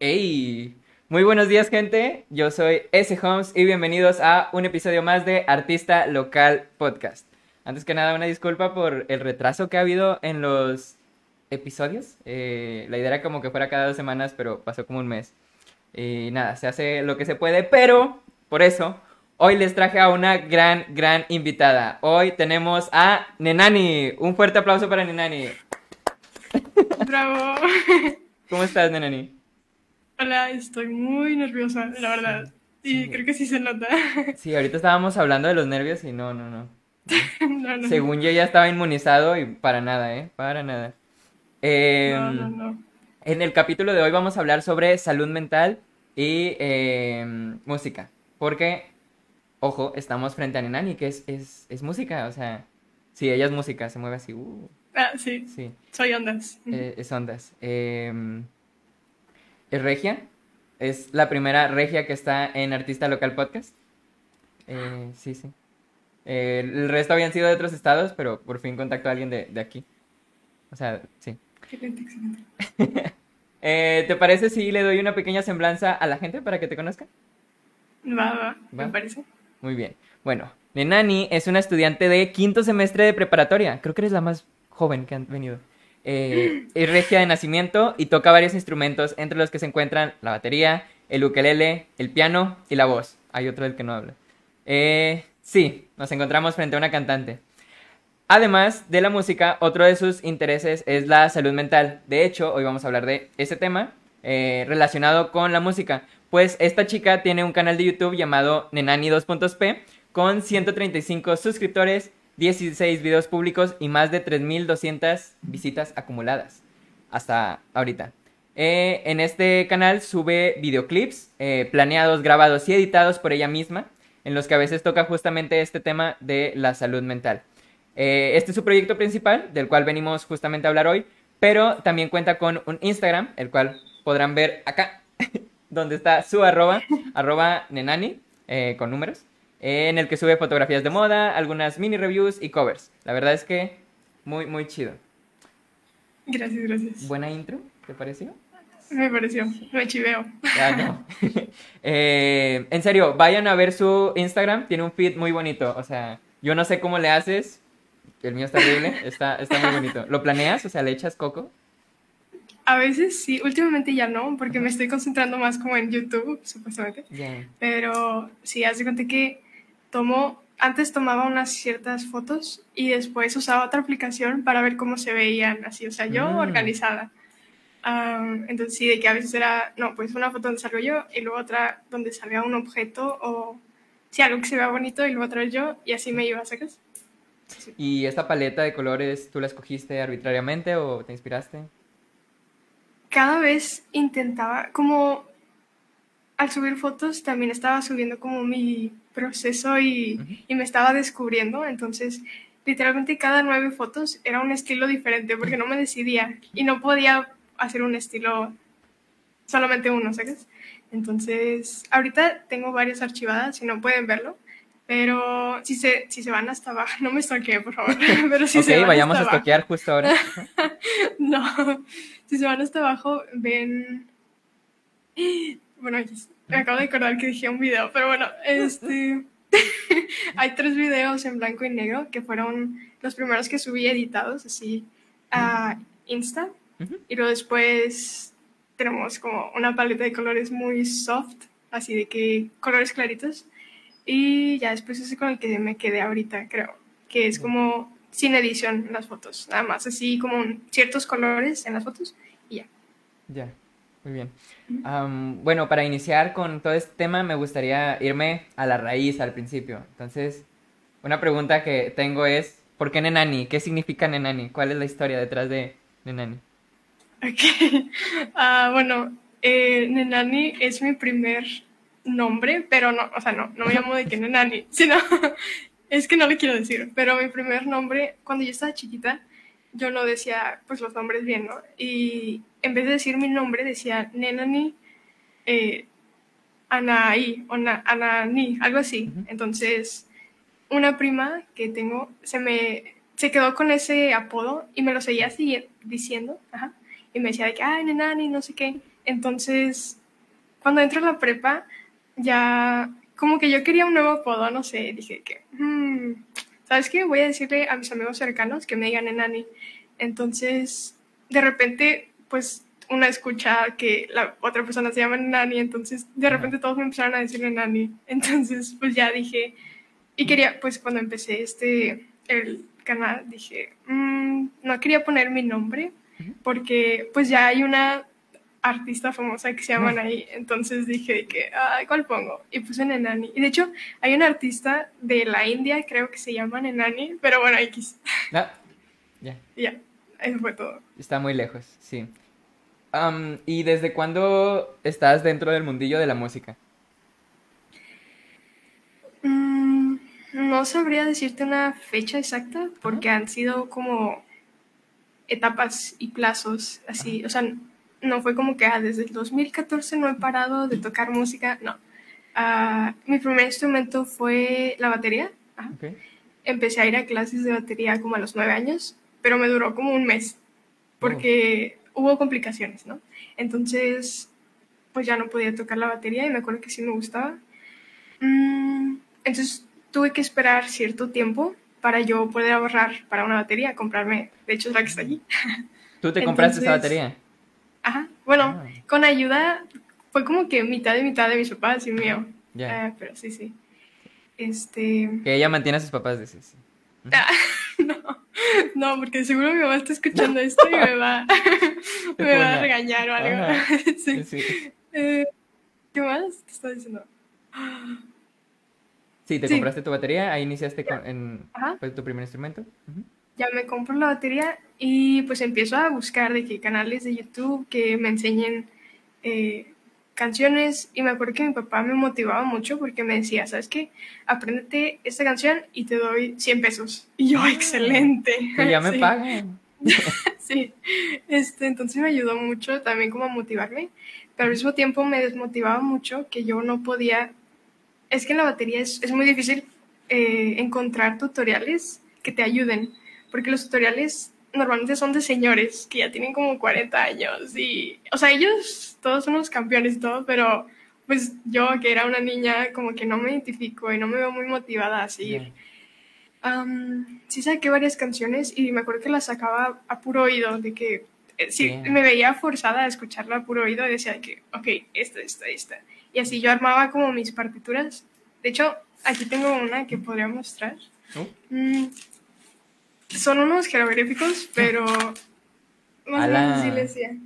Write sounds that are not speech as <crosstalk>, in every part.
Hey, muy buenos días gente, yo soy S. Holmes y bienvenidos a un episodio más de Artista Local Podcast. Antes que nada, una disculpa por el retraso que ha habido en los episodios. Eh, la idea era como que fuera cada dos semanas, pero pasó como un mes. Y nada, se hace lo que se puede, pero por eso hoy les traje a una gran, gran invitada. Hoy tenemos a Nenani. Un fuerte aplauso para Nenani. Bravo. ¿Cómo estás, Nenani? Hola, estoy muy nerviosa, la verdad. Y Sí. creo que sí se nota. Sí, ahorita estábamos hablando de los nervios y no, no, no. <laughs> No, no. Según yo ya estaba inmunizado y para nada, ¿eh? Para nada. Eh, No, no, no. En el capítulo de hoy vamos a hablar sobre salud mental y eh, música. Porque, ojo, estamos frente a Nenani, que es, es, es música, o sea, sí, ella es música, se mueve así, uh, Ah, sí, sí, soy ondas. eh, es ondas. Eh, es regia, es la primera regia que está en Artista Local Podcast. Eh, sí, sí. Eh, el resto habían sido de otros estados, pero por fin contactó a alguien de, de aquí. O sea, sí. Excelente, excelente. <laughs> Eh, ¿te parece si le doy una pequeña semblanza a la gente para que te conozca? Va, va, me Va. parece. Muy bien. Bueno, Nenani es una estudiante de quinto semestre de preparatoria. Creo que eres la más joven que han venido. Eh, es regia de nacimiento y toca varios instrumentos, entre los que se encuentran la batería, el ukelele, el piano y la voz. Hay otro del que no habla. Eh, sí, nos encontramos frente a una cantante. Además de la música, otro de sus intereses es la salud mental. De hecho, hoy vamos a hablar de ese tema eh, relacionado con la música. Pues esta chica tiene un canal de YouTube llamado Nenani 2.p con 135 suscriptores, 16 videos públicos y más de 3.200 visitas acumuladas hasta ahorita. Eh, en este canal sube videoclips eh, planeados, grabados y editados por ella misma, en los que a veces toca justamente este tema de la salud mental. Eh, este es su proyecto principal, del cual venimos justamente a hablar hoy, pero también cuenta con un Instagram, el cual podrán ver acá, <laughs> donde está su arroba, arroba nenani, con números, en el que sube fotografías de moda, algunas mini reviews y covers. La verdad es que muy, muy chido. Gracias, gracias. ¿Buena intro? ¿Te pareció? Me pareció, me chiveo. Ya, no. <laughs> Eh, en serio, vayan a ver su Instagram, tiene un feed muy bonito. O sea, yo no sé cómo le haces. El mío está horrible, <laughs> está, está muy bonito. ¿Lo planeas? O sea, ¿le echas coco? A veces sí, últimamente ya no, porque me estoy concentrando más como en YouTube, supuestamente. Ya. Pero sí, haz de cuenta que tomo, antes tomaba unas ciertas fotos y después usaba otra aplicación para ver cómo se veían así, o sea, yo Mm. organizada. Am, entonces sí, de que a veces era, no, pues una foto donde salgo yo y luego otra donde salga un objeto o sí, algo que se vea bonito y luego otra vez yo y así me iba, ¿sacas? ¿Y esta paleta de colores tú la escogiste arbitrariamente o te inspiraste? Cada vez intentaba, como al subir fotos también estaba subiendo como mi proceso y, me estaba descubriendo, entonces literalmente cada nueve fotos era un estilo diferente porque no me decidía y no podía hacer un estilo solamente uno, ¿sabes? Entonces, ahorita tengo varias archivadas y no pueden verlo, pero si se, si se van hasta abajo, <laughs> no me stalkeen, por favor, <laughs> pero si se van vayamos a hasta abajo, toquear justo ahora. <laughs> no, si se van hasta abajo, ven. Bueno, me acabo de acordar que dije un video, pero bueno, este. <laughs> Hay tres videos en blanco y negro que fueron los primeros que subí editados, así, a Insta. Y luego después tenemos como una paleta de colores muy soft, así de que colores claritos. Y ya después ese con el que me quedé ahorita, creo, que es como sin edición en las fotos, nada más, así como ciertos colores en las fotos y ya. Ya, muy bien. Am, bueno, para iniciar con todo este tema me gustaría irme a la raíz al principio. Entonces, una pregunta que tengo es, ¿por qué Nenani? ¿Qué significa Nenani? ¿Cuál es la historia detrás de Nenani? Ok. <laughs> Ah, bueno, eh, Nenani es mi primer nombre, pero no, o sea, no, no me llamo de que Nenani, <laughs> sino, es que no le quiero decir, pero mi primer nombre, cuando yo estaba chiquita, yo no decía, pues, los nombres bien, ¿no? Y en vez de decir mi nombre, decía Nenani eh, Anaí, o Na- Anani, algo así. Entonces, una prima que tengo se me se quedó con ese apodo y me lo seguía diciendo, ajá, y me decía de que, ay, Nenani, no sé qué. Entonces, cuando entro a la prepa, ya como que yo quería un nuevo apodo, no sé, dije que, hmm, ¿sabes qué? Voy a decirle a mis amigos cercanos que me digan Enani. Entonces, de repente, pues una escucha que la otra persona se llama Nani, entonces de repente todos me empezaron a decirle Nani. Entonces, pues ya dije, y quería, pues cuando empecé este, el canal, dije, mm, no quería poner mi nombre, porque pues ya hay una artista famosa que se llama Nani, entonces dije que, ah, ¿cuál pongo? Y puse Nenani. Y de hecho, hay una artista de la India, creo que se llama Nenani, pero bueno, X. Ah, ya. ya, eso fue todo. Está muy lejos, sí. ¿Y desde cuándo estás dentro del mundillo de la música? Mm, no sabría decirte una fecha exacta porque han sido como etapas y plazos así. O sea, no fue como que ah, desde el 2014 no he parado de tocar música. No. Ah, mi primer instrumento fue la batería. Empecé a ir a clases de batería como a los nueve años, pero me duró como un mes porque hubo complicaciones, ¿no? Entonces, pues ya no podía tocar la batería y me acuerdo que sí me gustaba. Mm, entonces tuve que esperar cierto tiempo para yo poder ahorrar para una batería, comprarme, de hecho es la que está allí. <laughs> ¿Tú te compraste esa batería? Ajá, bueno, ah. con ayuda, fue como que mitad y mitad de mis papás y mío. Ya. Ah, pero sí, sí. Este... Que ella mantiene a sus papás, dices. Ah, <laughs> no. No, porque seguro mi mamá está escuchando esto y me va, <laughs> <laughs> me va a regañar o algo. sí. Eh, ¿Qué más te está diciendo? Sí, te compraste tu batería, ahí iniciaste con, en pues, tu primer instrumento. Ya me compro la batería y pues empiezo a buscar de qué canales de YouTube que me enseñen eh, canciones y me acuerdo que mi papá me motivaba mucho porque me decía, ¿sabes qué? Apréndete esta canción y te doy 100 pesos. Y yo, ah, excelente. <laughs> Que ya me <laughs> pagan. <laughs> sí, este, entonces me ayudó mucho también como a motivarme, pero al mismo tiempo me desmotivaba mucho que yo no podía, es que en la batería es, es muy difícil eh, encontrar tutoriales que te ayuden, porque los tutoriales normalmente son de señores que ya tienen como 40 años y, o sea, ellos todos son los campeones y todo, pero pues yo que era una niña como que no me identifico y no me veo muy motivada a seguir. sí saqué varias canciones y me acuerdo que las sacaba a puro oído, de que eh, sí, me veía forzada a escucharla a puro oído y decía que, ok, esta, esta, esta. Y así yo armaba como mis partituras. De hecho, aquí tengo una que podría mostrar. ¿Oh? Mm, son unos jeroglíficos, pero sé si les decía.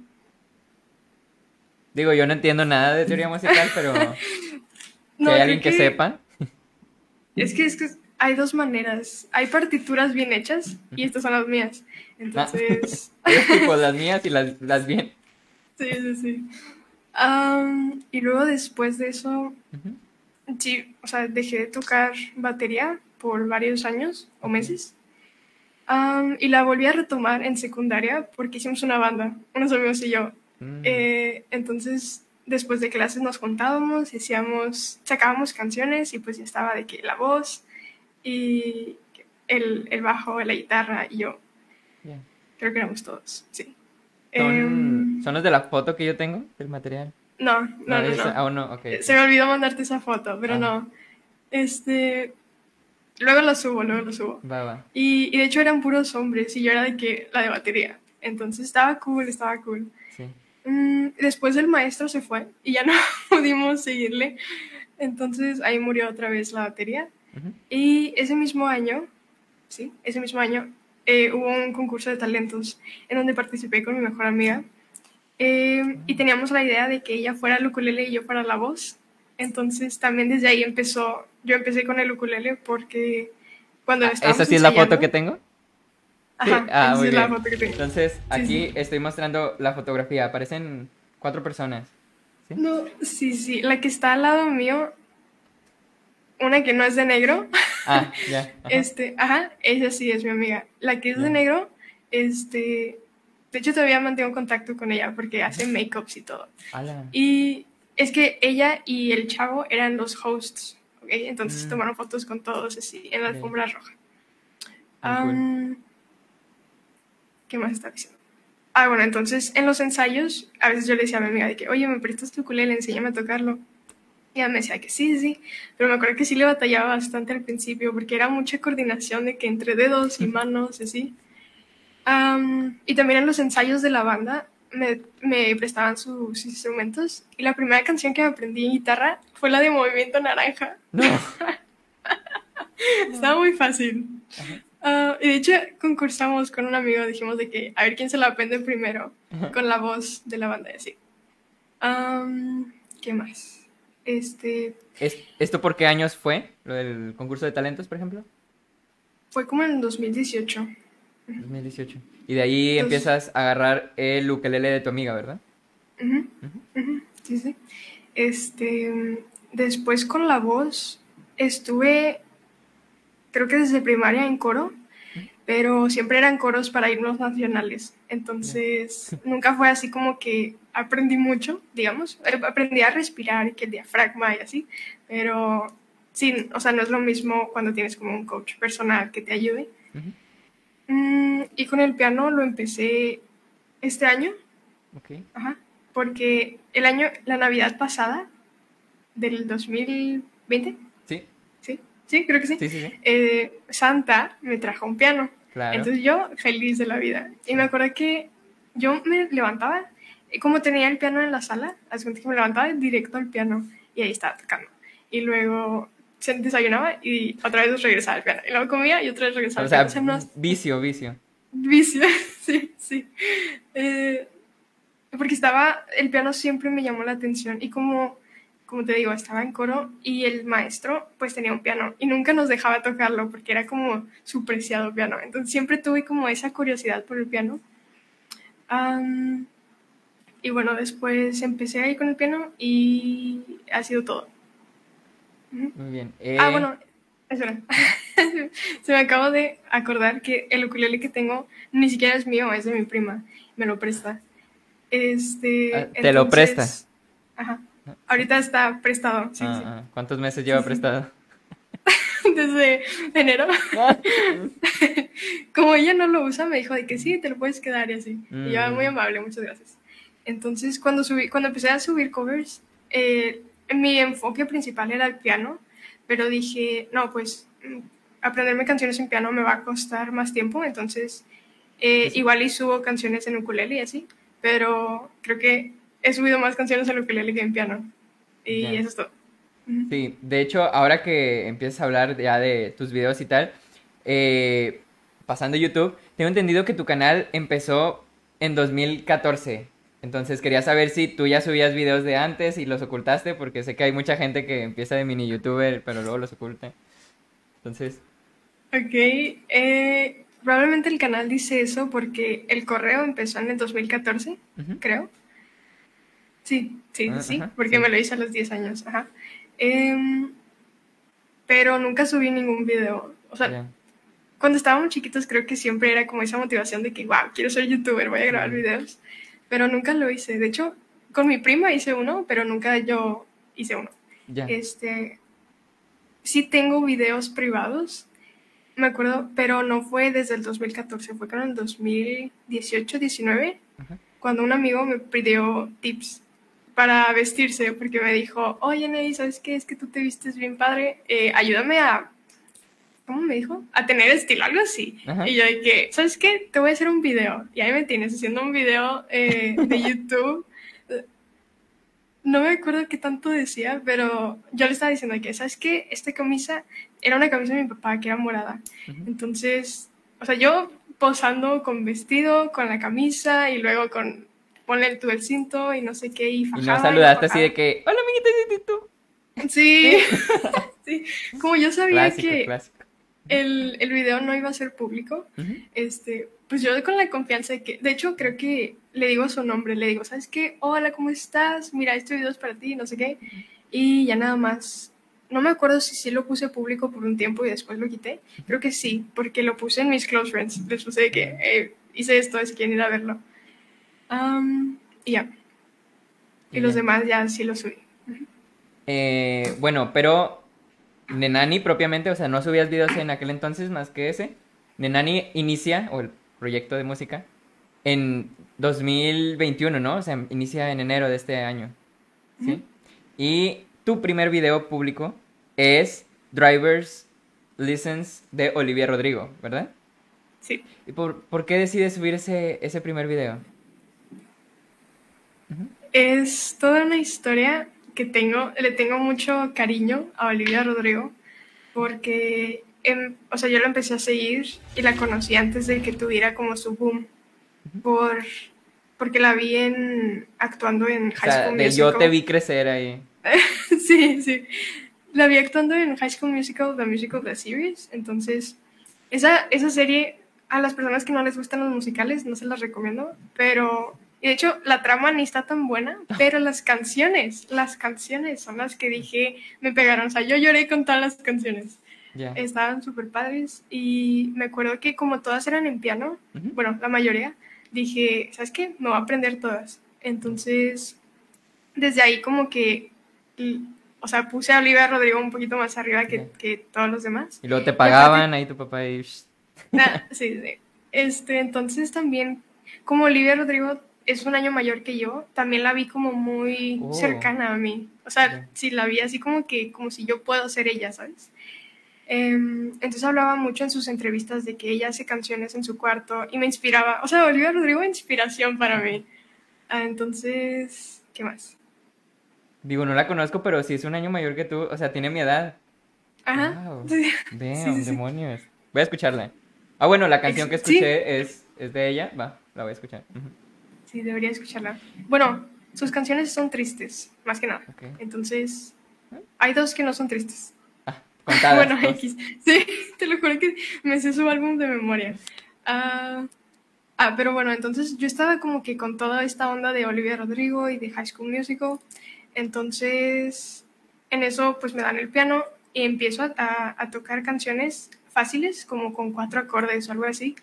Digo, yo no entiendo nada de teoría musical, pero <laughs> no, hay alguien que, sepa. Es que, es que hay dos maneras. Hay partituras bien hechas y estas son las mías. Entonces. <laughs> tipo las <laughs> mías y las, las bien. Sí, sí, sí. y luego después de eso, sí, o sea, dejé de tocar batería por varios años o meses y la volví a retomar en secundaria porque hicimos una banda, unos amigos y yo. Mm. Eh, entonces, después de clases nos contábamos, hacíamos, sacábamos canciones y pues ya estaba de que la voz y el, el bajo, la guitarra y yo. Creo que éramos todos, sí. ¿Son, em, ¿Son, los de la foto que yo tengo, del material? No, no, no. no, Se me olvidó mandarte esa foto, pero ah. no. Este, Luego lo subo, luego lo subo. Va, va. Y, de hecho eran puros hombres y yo era de que la de batería. Entonces estaba cool, estaba cool. Sí. Mm, después el maestro se fue y ya no <laughs> pudimos seguirle. Entonces ahí murió otra vez la batería. Y ese mismo año, sí, ese mismo año eh, hubo un concurso de talentos en donde participé con mi mejor amiga. Eh, y teníamos la idea de que ella fuera el ukulele y yo fuera la voz. Entonces también desde ahí empezó, yo empecé con el ukulele porque cuando ah, ¿Esa sí es la foto que tengo? Ajá, ah, muy es la foto que tengo. Entonces aquí estoy mostrando la fotografía, aparecen cuatro personas. ¿sí? No, sí, sí, la que está al lado mío, una que no es de negro. <laughs> Ah, ya. <laughs> Este, ajá, esa sí es mi amiga. La que es de negro, este, de hecho todavía mantengo contacto con ella porque hace make-ups y todo. Y es que ella y el chavo eran los hosts, ¿ok? Entonces mm. tomaron fotos con todos así en la alfombra roja. ¿Qué más está diciendo? Ah, bueno, entonces en los ensayos, a veces yo le decía a mi amiga de que, oye, ¿me prestas tu ukulele? Enséñame a tocarlo. Y ella me decía que sí, sí, pero me acuerdo que sí le batallaba bastante al principio porque era mucha coordinación de que entre dedos y manos y así. Am, y también en los ensayos de la banda me, me prestaban sus instrumentos y la primera canción que aprendí en guitarra fue la de Movimiento Naranja. No. <laughs> Estaba muy fácil. Ah, y de hecho concursamos con un amigo, dijimos de que a ver quién se la aprende primero con la voz de la banda y así. ¿Qué más? Este, ¿Es- ¿Esto por qué años fue? ¿Lo del concurso de talentos, por ejemplo? fue como en el 2018. 2018. Y de ahí empiezas a agarrar el ukelele de tu amiga, ¿verdad? Sí, sí. Este, después con la voz estuve, creo que desde primaria en coro, pero siempre eran coros para himnos nacionales. Entonces, <laughs> nunca fue así como que aprendí mucho, digamos. Eh, Aprendí a respirar y que el diafragma y así, pero sí, o sea, no es lo mismo cuando tienes como un coach personal que te ayude. Mm, y con el piano lo empecé este año, Ok. Ajá, porque el año, la Navidad pasada, del 2020, Sí, creo que sí, sí, sí, sí. eh, Santa me trajo un piano. Claro. Entonces yo feliz de la vida. Y me acuerdo que yo me levantaba, y como tenía el piano en la sala, hace cuenta que me levantaba directo al piano y ahí estaba tocando. Y luego se desayunaba y otra vez regresaba al piano. Y luego comía y otra vez regresaba O al sea, piano. O sea, no- vicio, vicio. Vicio, <laughs> sí, sí. Eh, porque estaba, el piano siempre me llamó la atención y como, como te digo, estaba en coro y el maestro pues tenía un piano y nunca nos dejaba tocarlo porque era como su preciado piano. Entonces siempre tuve como esa curiosidad por el piano. Am, y bueno, después empecé ahí con el piano y ha sido todo. Muy bien. Eh, Ah, bueno, espera. <laughs> Se me acabo de acordar que el ukulele que tengo ni siquiera es mío, es de mi prima. Me lo presta. Este. Ah, ¿te lo presta? Ajá. Ahorita está prestado, sí, ah, sí. ah, ¿Cuántos meses lleva prestado? <laughs> Desde enero. <laughs> Como ella no lo usa, me dijo de que sí, te lo puedes quedar y así. Y yo, Mm. muy amable, muchas gracias. Entonces, cuando, subí, cuando empecé a subir covers, eh, mi enfoque principal era el piano, pero dije, no, pues mm, aprenderme canciones en piano me va a costar más tiempo, entonces eh, igual y subo canciones en ukulele y así, pero creo que he subido más canciones en ukulele que en piano. Y Ya. eso es todo. Sí, de hecho, ahora que empiezas a hablar ya de tus videos y tal, eh, pasando a YouTube, tengo entendido que tu canal empezó en 2014. Entonces quería saber si tú ya subías videos de antes y los ocultaste, porque sé que hay mucha gente que empieza de mini youtuber, pero luego los oculta. Entonces, Ok, eh, probablemente el canal dice eso porque el correo empezó en el 2014, ujú, creo. Sí, sí, Ah, sí, ajá, porque sí. me lo hice a los 10 años, ajá. Em, pero nunca subí ningún video. O sea, cuando estábamos chiquitos creo que siempre era como esa motivación de que, wow, quiero ser youtuber, voy a grabar videos. Pero nunca lo hice. De hecho, con mi prima hice uno, pero nunca yo hice uno. Ya. Este, sí tengo videos privados, me acuerdo, pero no fue desde el 2014, fue como en el 2018, 19, Ajá. cuando un amigo me pidió tips para vestirse, porque me dijo, oye, Ney, ¿sabes qué? Es que tú te vistes bien padre, eh, ayúdame a, ¿cómo me dijo? A tener estilo, algo así. Ajá. Y yo que, ¿sabes qué? Te voy a hacer un video. Y ahí me tienes haciendo un video eh, de <laughs> YouTube. No me acuerdo qué tanto decía, pero yo le estaba diciendo que, ¿sabes qué? Esta camisa era una camisa de mi papá que era morada. Ujú. Entonces, o sea, yo posando con vestido, con la camisa y luego con ponle tú el cinto y no sé qué y Y fajada. no saludaste y así de que, hola amiguita, ¿y tú? Sí, <laughs> sí. Como yo sabía Clásico, que clásico. el, el video no iba a ser público, Ujú. este, pues yo con la confianza de que, de hecho creo que le digo su nombre, le digo, ¿sabes qué? Hola, ¿cómo estás? Mira, este video es para ti, no sé qué. Y ya nada más. No me acuerdo si sí lo puse público por un tiempo y después lo quité. Creo que sí, porque lo puse en mis close friends. Les puse de que eh, hice esto, si quieren ir a verlo. Y ya. Y los demás ya sí lo subí. Eh, bueno, pero Nenani propiamente, o sea, no subías videos en aquel entonces más que ese. Nenani inicia, o el proyecto de música, en 2021, ¿no? O sea, inicia en enero de este año. ¿Sí? Y tu primer video público es Driver's License de Olivia Rodrigo, ¿verdad? Sí. ¿Y por, por qué decides subir ese, ese primer video? Es toda una historia que tengo, le tengo mucho cariño a Olivia Rodrigo, porque, em, o sea, yo la empecé a seguir y la conocí antes de que tuviera como su boom, por, porque la vi en, actuando en High O sea, School Musical. yo te vi crecer ahí. <laughs> sí, sí. La vi actuando en High School Musical, The Musical, The Series. Entonces, esa, esa serie, a las personas que no les gustan los musicales, no se las recomiendo. Pero, y de hecho, la trama ni está tan buena, pero las canciones, las canciones son las que dije, me pegaron. O sea, yo lloré con todas las canciones. Ya. Estaban súper padres. Y me acuerdo que como todas eran en piano, bueno, la mayoría, dije, ¿sabes qué? Me voy a aprender todas. Entonces, desde ahí como que, o sea, puse a Olivia Rodrigo un poquito más arriba que, que todos los demás. Y luego te pagaban ahí tu papá y... shh, <laughs> Ah, sí, sí. Este, entonces también, como Olivia Rodrigo es un año mayor que yo, también la vi como muy Oh. cercana a mí. O sea, sí, la vi así como que, como si yo puedo ser ella, ¿sabes? Em, entonces hablaba mucho en sus entrevistas de que ella hace canciones en su cuarto y me inspiraba. O sea, Olivia Rodrigo inspiración para mí. Ah, entonces, ¿qué más? Digo, no la conozco, pero sí es un año mayor que tú. O sea, tiene mi edad. Ajá. Wow. <laughs> Sí. Damn, Sí, sí, sí. demonios. Voy a escucharla. Ah, bueno, la canción que escuché es, es de ella. Va, la voy a escuchar. Sí, debería escucharla. Bueno, sus canciones son tristes, más que nada. Entonces, hay dos que no son tristes. Ah, contadas. <laughs> bueno. X. Sí, <laughs> te lo juro que me sé su álbum de memoria. Ah, ah, pero bueno, entonces yo estaba como que con toda esta onda de Olivia Rodrigo y de High School Musical. Entonces, en eso pues me dan el piano y empiezo a, a- a tocar canciones fáciles, como con cuatro acordes o algo así.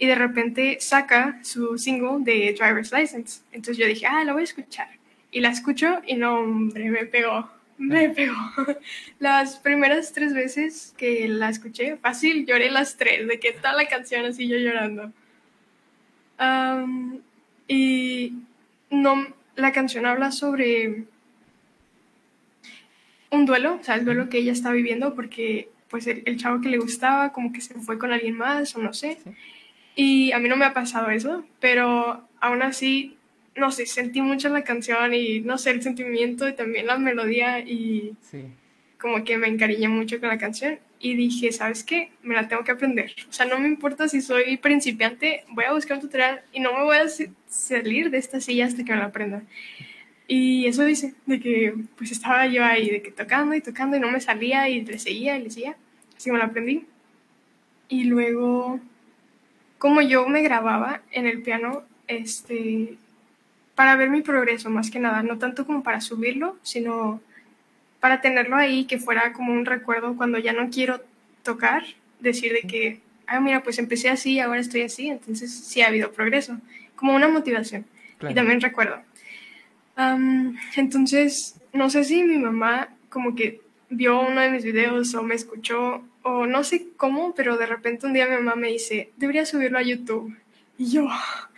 Y de repente saca su single de Driver's License. Entonces yo dije, ah, la voy a escuchar. Y la escucho y no, hombre, me pegó. Me pegó. <laughs> Las primeras tres veces que la escuché, fácil, lloré las tres, de que toda la canción así yo llorando. Am, y no, la canción habla sobre un duelo, o sea, el duelo que ella está viviendo porque pues el, el chavo que le gustaba como que se fue con alguien más o no sé. Sí. Y a mí no me ha pasado eso, pero aún así, no sé, sentí mucho la canción y no sé, el sentimiento y también la melodía y Sí. como que me encariñé mucho con la canción y dije, ¿sabes qué? Me la tengo que aprender. O sea, no me importa si soy principiante, voy a buscar un tutorial y no me voy a salir de esta silla hasta que me la aprenda. Y eso dice, de que pues estaba yo ahí, de que tocando y tocando y no me salía y le seguía y le seguía. Así que me la aprendí. Y luego, como yo me grababa en el piano, este, para ver mi progreso más que nada, no tanto como para subirlo, sino para tenerlo ahí, que fuera como un recuerdo cuando ya no quiero tocar, decir de que, ah, mira, pues empecé así, ahora estoy así, entonces sí ha habido progreso, como una motivación. Claro. Y también recuerdo. Entonces, no sé si mi mamá como que vio uno de mis videos o me escuchó o no sé cómo, pero de repente un día mi mamá me dice, deberías subirlo a YouTube. Y yo,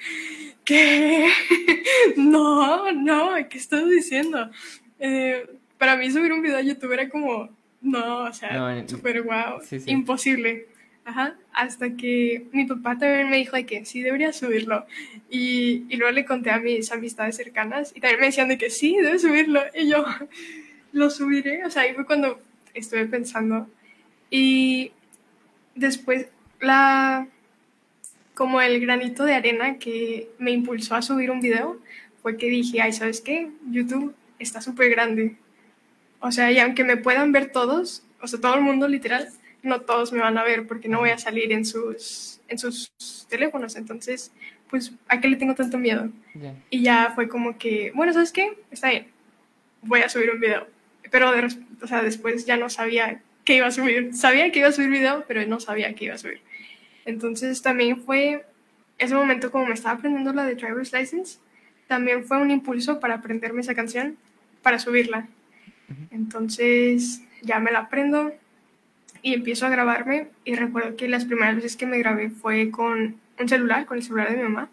<laughs> ¿qué? <laughs> no, no, ¿qué estás diciendo? Eh, para mí subir un video a YouTube era como, no, o sea, No, en- súper guau, sí, sí. imposible. Ajá, hasta que mi papá también me dijo de que sí debería subirlo. Y, y luego le conté a mis amistades cercanas y también me decían de que sí, debes subirlo. Y yo, lo subiré. O sea, ahí fue cuando estuve pensando. Y después, la, como el granito de arena que me impulsó a subir un video fue que dije, ay, ¿sabes qué? YouTube está súper grande. O sea, y aunque me puedan ver todos, o sea, todo el mundo literal, no todos me van a ver porque no voy a salir en sus, en sus teléfonos. Entonces, pues, ¿a qué le tengo tanto miedo? Y ya fue como que, bueno, ¿sabes qué? Está bien, voy a subir un video. Pero de o sea, después ya no sabía qué iba a subir. Sabía que iba a subir video, pero no sabía qué iba a subir. Entonces también fue ese momento como me estaba aprendiendo la de Driver's License, también fue un impulso para aprenderme esa canción, para subirla. Entonces ya me la aprendo y empiezo a grabarme y recuerdo que las primeras veces que me grabé fue con un celular, con el celular de mi mamá.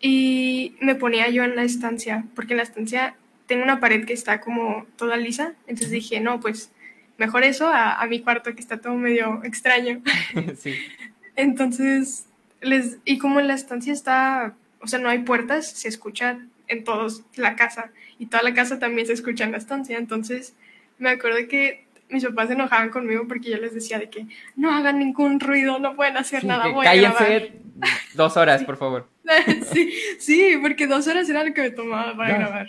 y me ponía yo en la estancia, porque en la estancia tengo una pared que está como toda lisa, entonces dije, no, pues mejor eso a, a mi cuarto que está todo medio extraño. <laughs> sí. Entonces, les, y como la estancia está, o sea, no hay puertas, se escucha en todos la casa y toda la casa también se escucha en la estancia, entonces me acuerdo que mis papás se enojaban conmigo porque yo les decía de que no hagan ningún ruido, no pueden hacer nada, voy cállense dos horas, por favor. <laughs> sí, sí, porque dos horas era lo que me tomaba para grabar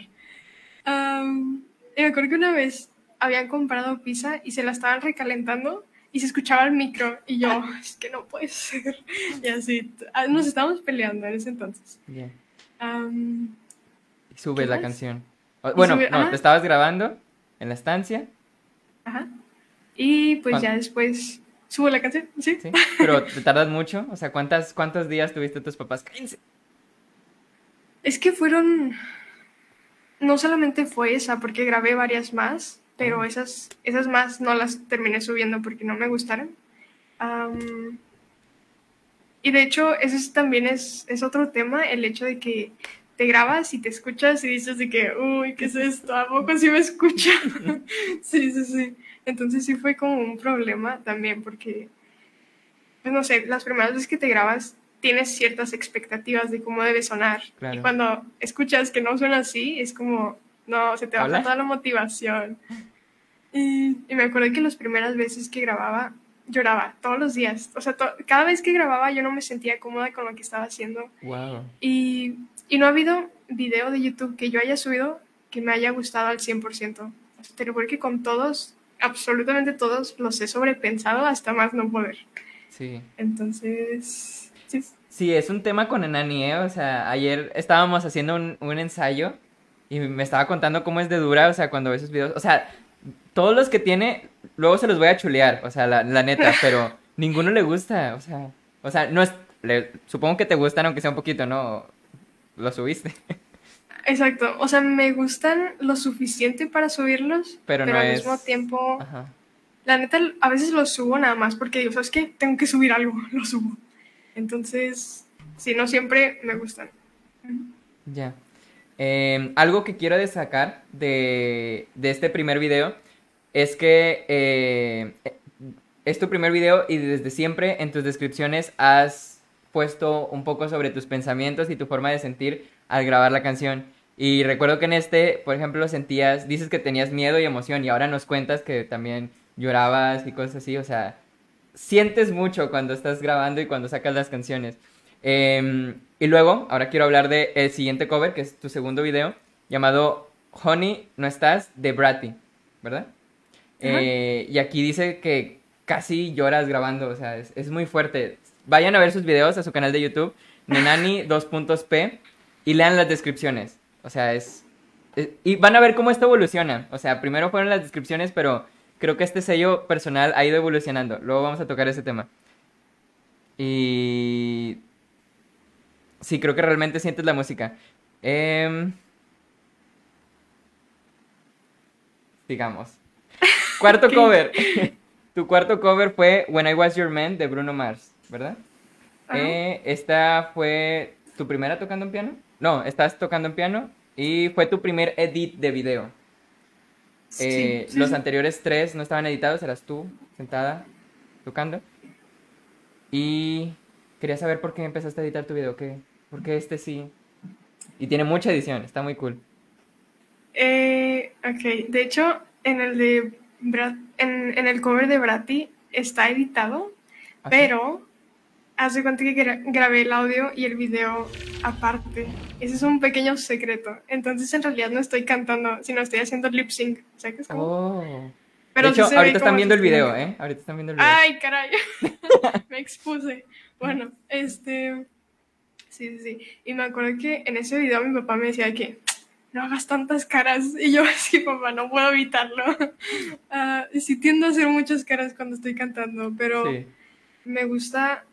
y me acuerdo que una vez habían comprado pizza y se la estaban recalentando y se escuchaba el micro y yo, <laughs> es que no puede ser. Y así, ah, nos estábamos peleando en ese entonces. y sube la canción. Bueno, no, te estabas grabando en la estancia. Ajá. Y pues ya después subo la canción, ¿sí? Sí, pero te tardas mucho. O sea, ¿cuántas, ¿cuántos días tuviste tus papás? 15. Es que fueron no solamente fue esa, porque grabé varias más, pero esas, esas más no las terminé subiendo porque no me gustaron. y de hecho, ese también es, es otro tema, el hecho de que te grabas y te escuchas y dices de que, uy, ¿qué es esto? ¿A poco sí me escucha? <laughs> sí, sí, sí. Entonces sí fue como un problema también porque, pues no sé, las primeras veces que te grabas tienes ciertas expectativas de cómo debe sonar. Y cuando escuchas que no suena así, es como, no, se te baja toda la motivación. Y, me acuerdo que las primeras veces que grababa, lloraba todos los días. O sea, cada vez que grababa yo no me sentía cómoda con lo que estaba haciendo. Wow. Y, y no ha habido video de YouTube que yo haya subido que me haya gustado al 100%. O sea, te lo que con todos, absolutamente todos, los he sobrepensado hasta más no poder. Sí. Entonces, Sí. es un tema con Enani, ¿eh? O sea, ayer estábamos haciendo un, ensayo y me estaba contando cómo es de dura, o sea, cuando ve esos videos. O sea, todos los que tiene, luego se los voy a chulear, o sea, la, neta, <laughs> pero ninguno le gusta, o sea, o sea, no es, supongo que te gustan aunque sea un poquito, ¿no? Lo subiste. Exacto, o sea, me gustan lo suficiente para subirlos, pero, al mismo tiempo, la neta, a veces los subo nada más porque digo, ¿sabes qué? Tengo que subir algo, <laughs> lo subo. Entonces, si no siempre me gustan. Ya. Em, algo que quiero destacar de, este primer video es que eh, es tu primer video y desde siempre en tus descripciones has puesto un poco sobre tus pensamientos y tu forma de sentir al grabar la canción. Y recuerdo que en este, por ejemplo, sentías, dices que tenías miedo y emoción y ahora nos cuentas que también llorabas y cosas así, o sea, sientes mucho cuando estás grabando y cuando sacas las canciones. Em, y luego, ahora quiero hablar del el siguiente cover, que es tu segundo video, llamado Honey, no estás, de Bratty, ¿verdad? Eh, y aquí dice que casi lloras grabando, o sea, es, muy fuerte. Vayan a ver sus videos a su canal de YouTube, Nenani <laughs> 2.p, y lean las descripciones. O sea, es, es, Y van a ver cómo esto evoluciona. O sea, primero fueron las descripciones, pero creo que este sello personal ha ido evolucionando. Luego vamos a tocar ese tema. Y... Sí, creo que realmente sientes la música. Eh... Sigamos. <laughs> Cuarto cover. <laughs> tu cuarto cover fue When I Was Your Man de Bruno Mars, ¿verdad? Eh, esta fue tu primera tocando en piano. No, estás tocando en piano y fue tu primer edit de video. Eh, los anteriores tres no estaban editados, eras tú sentada tocando. Y quería saber por qué empezaste a editar tu video, ¿qué? ¿por qué este sí? Y tiene mucha edición, está muy cool. Eh, ok, de hecho, en el de en, el cover de Bratty está editado, ¿Ah, pero hace cuenta que grabé el audio y el video aparte. Ese es un pequeño secreto. Entonces, en realidad no estoy cantando, sino estoy haciendo lip sync. ¿Sabes cómo? Oh. Pero de hecho, ahorita están viendo el video, ¿eh? Ahorita están viendo el video. Ay, caray. <laughs> me expuse. Bueno, este. Sí, sí, sí. Y me acuerdo que en ese video mi papá me decía que no hagas tantas caras. Y yo, <laughs> así, papá, no puedo evitarlo. Uh, <laughs> sí tiendo a hacer muchas caras cuando estoy cantando, pero me gusta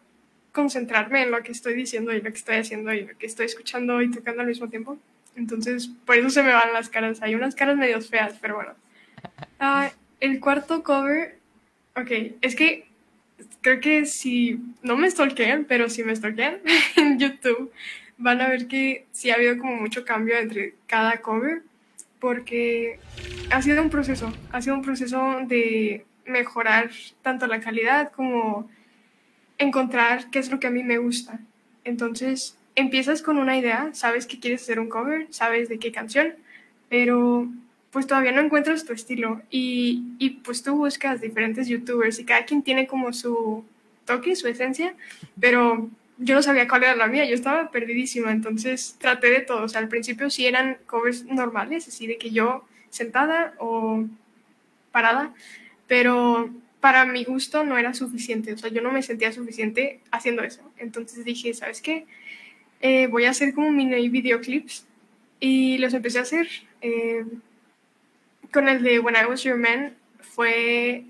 concentrarme en lo que estoy diciendo y lo que estoy haciendo y lo que estoy escuchando y tocando al mismo tiempo. Entonces, por eso se me van las caras. Hay unas caras medio feas, pero bueno. Ah, el cuarto cover, ok, es que creo que si, no me stalkean, pero si me stalkean <laughs> en YouTube, van a ver que sí ha habido como mucho cambio entre cada cover, porque ha sido un proceso, ha sido un proceso de mejorar tanto la calidad como encontrar qué es lo que a mí me gusta. Entonces, empiezas con una idea, sabes que quieres hacer un cover, sabes de qué canción, pero pues todavía no encuentras tu estilo. Y, y, pues tú buscas diferentes youtubers y cada quien tiene como su toque, su esencia, pero yo no sabía cuál era la mía, yo estaba perdidísima, entonces traté de todo, o sea, al principio sí eran covers normales, así de que yo sentada o parada, pero para mi gusto no era suficiente, o sea, yo no me sentía suficiente haciendo eso, entonces dije, ¿sabes qué? Eh, voy a hacer como mini videoclips y los empecé a hacer. Eh, con el de When I Was Your Man fue,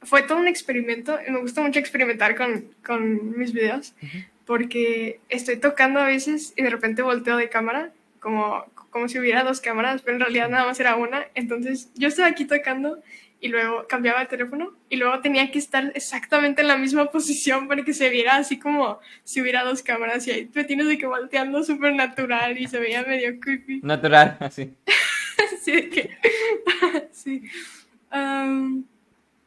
fue todo un experimento. Me gusta mucho experimentar con, con mis videos porque estoy tocando a veces y de repente volteo de cámara como, como si hubiera dos cámaras, pero en realidad nada más era una. Entonces yo estaba aquí tocando y luego cambiaba el teléfono y luego tenía que estar exactamente en la misma posición para que se viera así como si hubiera dos cámaras y ahí me tienes de que volteando súper natural y se veía medio creepy. <laughs> Natural, así. <laughs> sí, que, <laughs> sí.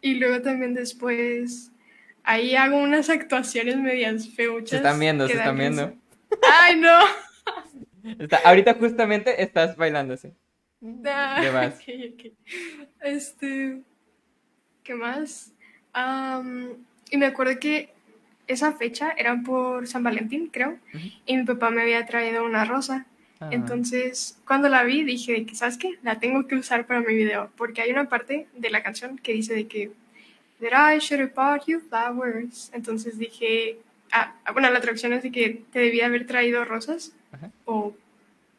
y luego también después, ahí hago unas actuaciones medias feuchas. Se están viendo, se están viendo. ¡Ay, no! ahorita justamente estás bailando, sí. Ah, ¿Qué más? <laughs> Este, ¿qué más? y me acuerdo que esa fecha era por San Valentín, creo, y mi papá me había traído una rosa. Ah. Entonces, cuando la vi, dije ¿sabes qué? La tengo que usar para mi video, porque hay una parte de la canción que dice de que That I should have bought you flowers. Entonces dije, ah, ah, bueno, la traducción es de que te debía haber traído rosas. O,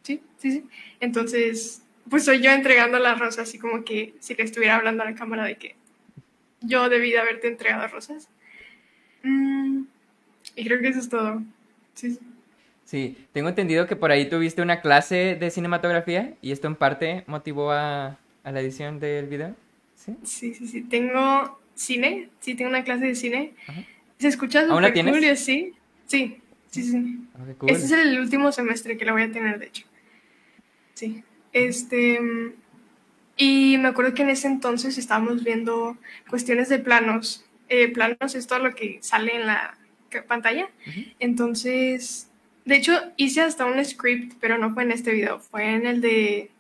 sí, sí, sí. Entonces, pues soy yo entregando las rosas, así como que si le estuviera hablando a la cámara de que yo debí de haberte entregado rosas. Mm, y creo que eso es todo. Sí, sí. Sí, tengo entendido que por ahí tuviste una clase de cinematografía y esto en parte motivó a, a la edición del video. ¿Sí? sí, sí, sí. Tengo cine, sí, tengo una clase de cine. ¿Se escucha súper cool sí? Sí, sí, sí. Ah, este es el último semestre que la voy a tener, de hecho. Sí. Este. Y me acuerdo que en ese entonces estábamos viendo cuestiones de planos. Eh, planos es todo lo que sale en la pantalla. Entonces de hecho, hice hasta un script, pero no fue en este video, fue en el de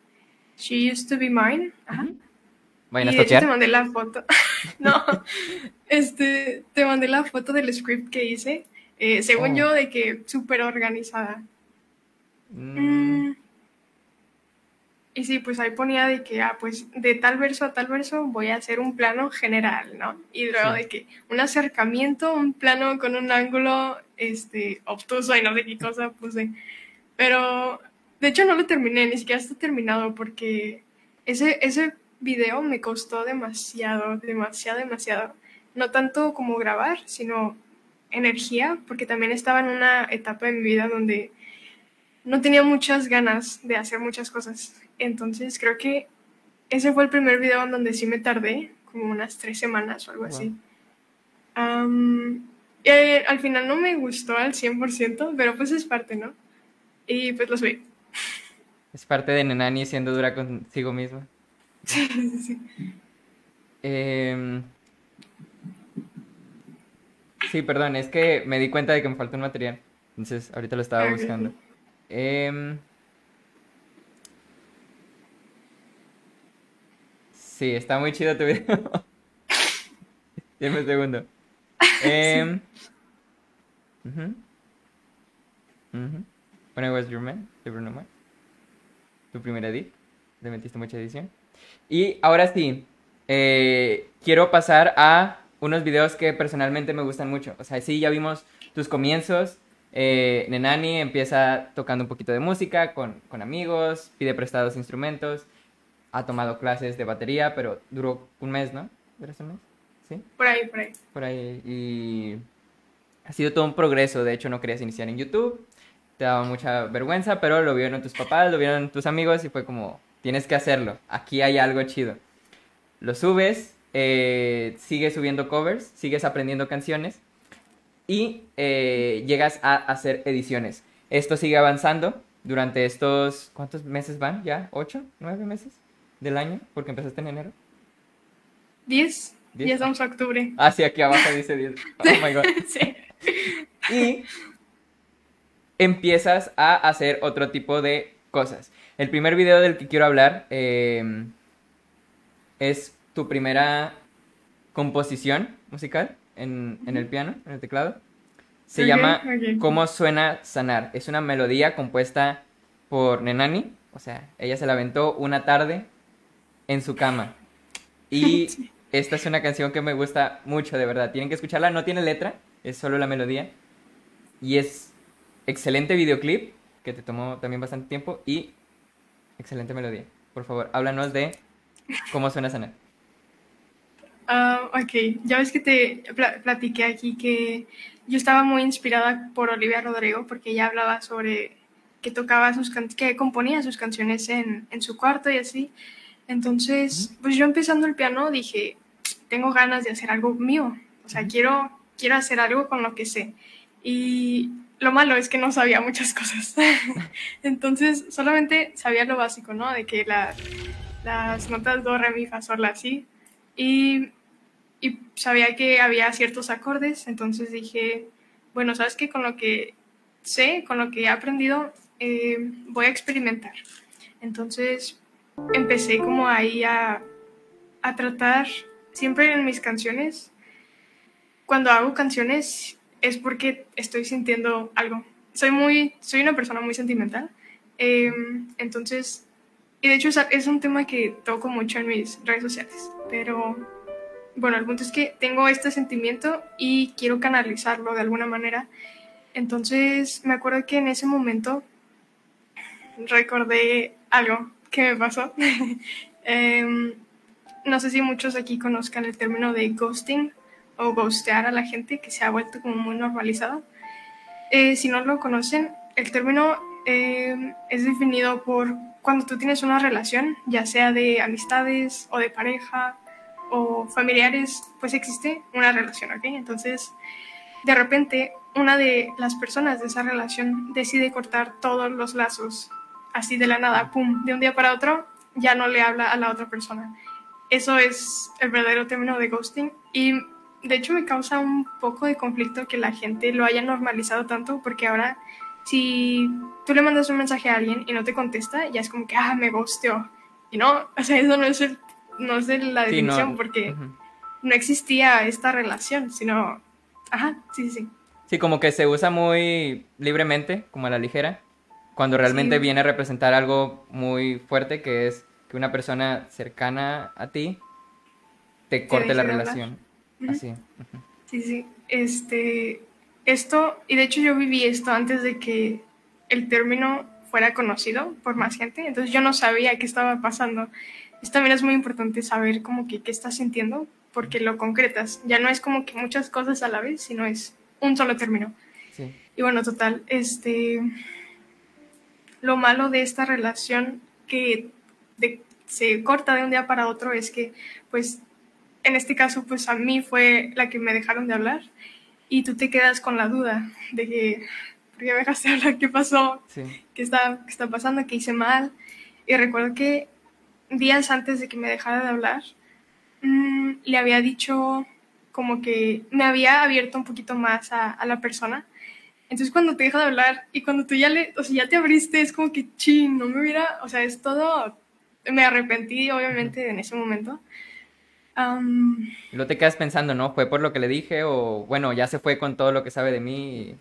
She Used to Be Mine. Ajá. Bueno, y de hecho te mandé la foto. <laughs> no, <laughs> este, te mandé la foto del script que hice. Eh, según oh. yo, de que súper organizada. Mm. Mm. Y sí, pues ahí ponía de que, ah, pues de tal verso a tal verso voy a hacer un plano general, ¿no? Y luego de que un acercamiento, un plano con un ángulo, este, obtuso y no sé qué cosa puse. Pero, de hecho no lo terminé, ni siquiera está terminado porque ese, ese video me costó demasiado, demasiado, demasiado. No tanto como grabar, sino energía, porque también estaba en una etapa de mi vida donde no tenía muchas ganas de hacer muchas cosas. Entonces creo que ese fue el primer video en donde sí me tardé, como unas tres semanas o algo así. Eh, al final no me gustó al 100%, pero pues es parte, ¿no? Y pues lo subí. Es parte de Nenani siendo dura consigo misma. <laughs> Sí, sí, sí. Em, sí, perdón, es que me di cuenta de que me faltó un material. Entonces, ahorita lo estaba buscando. Eh... Sí, está muy chido tu video. <laughs> Dime un segundo. Eh... When I Was Your Man, de Bruno Mars. Tu primera edit. Le metiste mucha edición. Y ahora sí, eh, quiero pasar a unos videos que personalmente me gustan mucho. O sea, sí, ya vimos tus comienzos, eh, Nenani empieza tocando un poquito de música con, con, amigos, pide prestados instrumentos, ha tomado clases de batería, pero duró un mes, ¿no? ¿Duró un mes? ¿Sí? Por ahí, por ahí. Por ahí. Y ha sido todo un progreso. De hecho, no querías iniciar en YouTube. Te daba mucha vergüenza, pero lo vieron tus papás, lo vieron tus amigos y fue como, tienes que hacerlo. Aquí hay algo chido. Lo subes eh, sigues subiendo covers, sigues aprendiendo canciones y eh, llegas a hacer ediciones. Esto sigue avanzando durante estos, ¿cuántos meses van ya? ¿Ocho? ¿Nueve meses del año? Porque empezaste en enero. Diez. Ya estamos a octubre. Ah, sí, aquí abajo dice diez. <laughs> Oh my god. <laughs> sí. Y empiezas a hacer otro tipo de cosas. El primer video del que quiero hablar eh, es tu primera composición musical en, el piano, en el teclado. Se llama ¿Cómo suena sanar? Es una melodía compuesta por Nenani. O sea, ella se la aventó una tarde en su cama. Y <laughs> esta es una canción que me gusta mucho, de verdad. Tienen que escucharla. No tiene letra, es solo la melodía. Y es excelente videoclip, que te tomó también bastante tiempo. Y excelente melodía. Por favor, háblanos de cómo suena sanar. Uh, ok, ya ves que te platiqué aquí que yo estaba muy inspirada por Olivia Rodrigo porque ella hablaba sobre que tocaba sus que componía sus canciones en, en, su cuarto y así. Entonces, pues yo empezando el piano dije, tengo ganas de hacer algo mío, o sea, quiero, quiero hacer algo con lo que sé. Y lo malo es que no sabía muchas <laughs> cosas. <laughs> Entonces, solamente sabía lo básico, ¿no? De que la, las notas do, re, mi, fa, sol, la, si. Y y sabía que había ciertos acordes, entonces dije, bueno, sabes que con lo que sé, con lo que he aprendido, eh, voy a experimentar. Entonces empecé como ahí a, a tratar, siempre en mis canciones, cuando hago canciones es porque estoy sintiendo algo. Soy muy, soy una persona muy sentimental, em, entonces, y de hecho es un tema que toco mucho en mis redes sociales, pero bueno, el punto es que tengo este sentimiento y quiero canalizarlo de alguna manera. Entonces, me acuerdo que en ese momento recordé algo que me pasó. <laughs> Em, no sé si muchos aquí conozcan el término de ghosting o ghostear a la gente, que se ha vuelto como muy normalizado. Eh, si no lo conocen, el término em, es definido por cuando tú tienes una relación, ya sea de amistades o de pareja o familiares, pues existe una relación, ¿ok? Entonces, de repente, una de las personas de esa relación decide cortar todos los lazos, así de la nada, pum, de un día para otro, ya no le habla a la otra persona. Eso es el verdadero término de ghosting y de hecho me causa un poco de conflicto que la gente lo haya normalizado tanto porque ahora si tú le mandas un mensaje a alguien y no te contesta, ya es como que, ah, me ghosteó. Y no, <laughs> o sea, eso no es el no sé la definición porque no existía esta relación, sino, ajá, sí, sí. Sí, como que se usa muy libremente, como a la ligera, cuando realmente viene a representar algo muy fuerte, que es que una persona cercana a ti te corte la relación. Así. Sí, sí. Este, esto, y de hecho yo viví esto antes de que el término fuera conocido por más gente, entonces yo no sabía qué estaba pasando también es muy importante saber como que qué estás sintiendo porque lo concretas. Ya no es como que muchas cosas a la vez, sino es un solo término. Y bueno, total, este lo malo de esta relación que se corta de un día para otro es que, pues, en este caso, pues a mí fue la que me dejaron de hablar y tú te quedas con la duda de que, ¿por qué me dejaste de hablar? ¿Qué pasó? ¿Qué, está, ¿Qué está pasando? ¿Qué hice mal? Y recuerdo que días antes de que me dejara de hablar, mm, le había dicho como que me había abierto un poquito más a, la persona. Entonces cuando te deja de hablar y cuando tú ya le, o sea, ya te abriste, es como que, ching, no me hubiera, o sea, es todo, me arrepentí obviamente en ese momento. y lo te quedas pensando, ¿no? ¿Fue por lo que le dije o, bueno, ya se fue con todo lo que sabe de mí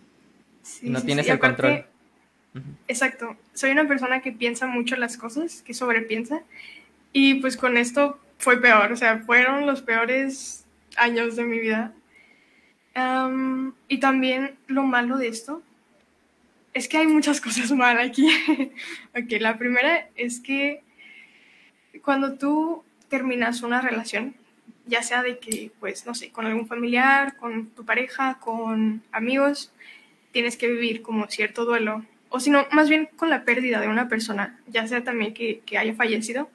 y, no tienes el control? Exacto, soy una persona que piensa mucho las cosas, que sobrepiensa y pues con esto fue peor, o sea, fueron los peores años de mi vida. Y también lo malo de esto es que hay muchas cosas mal aquí. <laughs> ok, la primera es que cuando tú terminas una relación, ya sea de que, pues, no sé, con algún familiar, con tu pareja, con amigos, tienes que vivir como cierto duelo, o sino más bien con la pérdida de una persona, ya sea también que haya fallecido,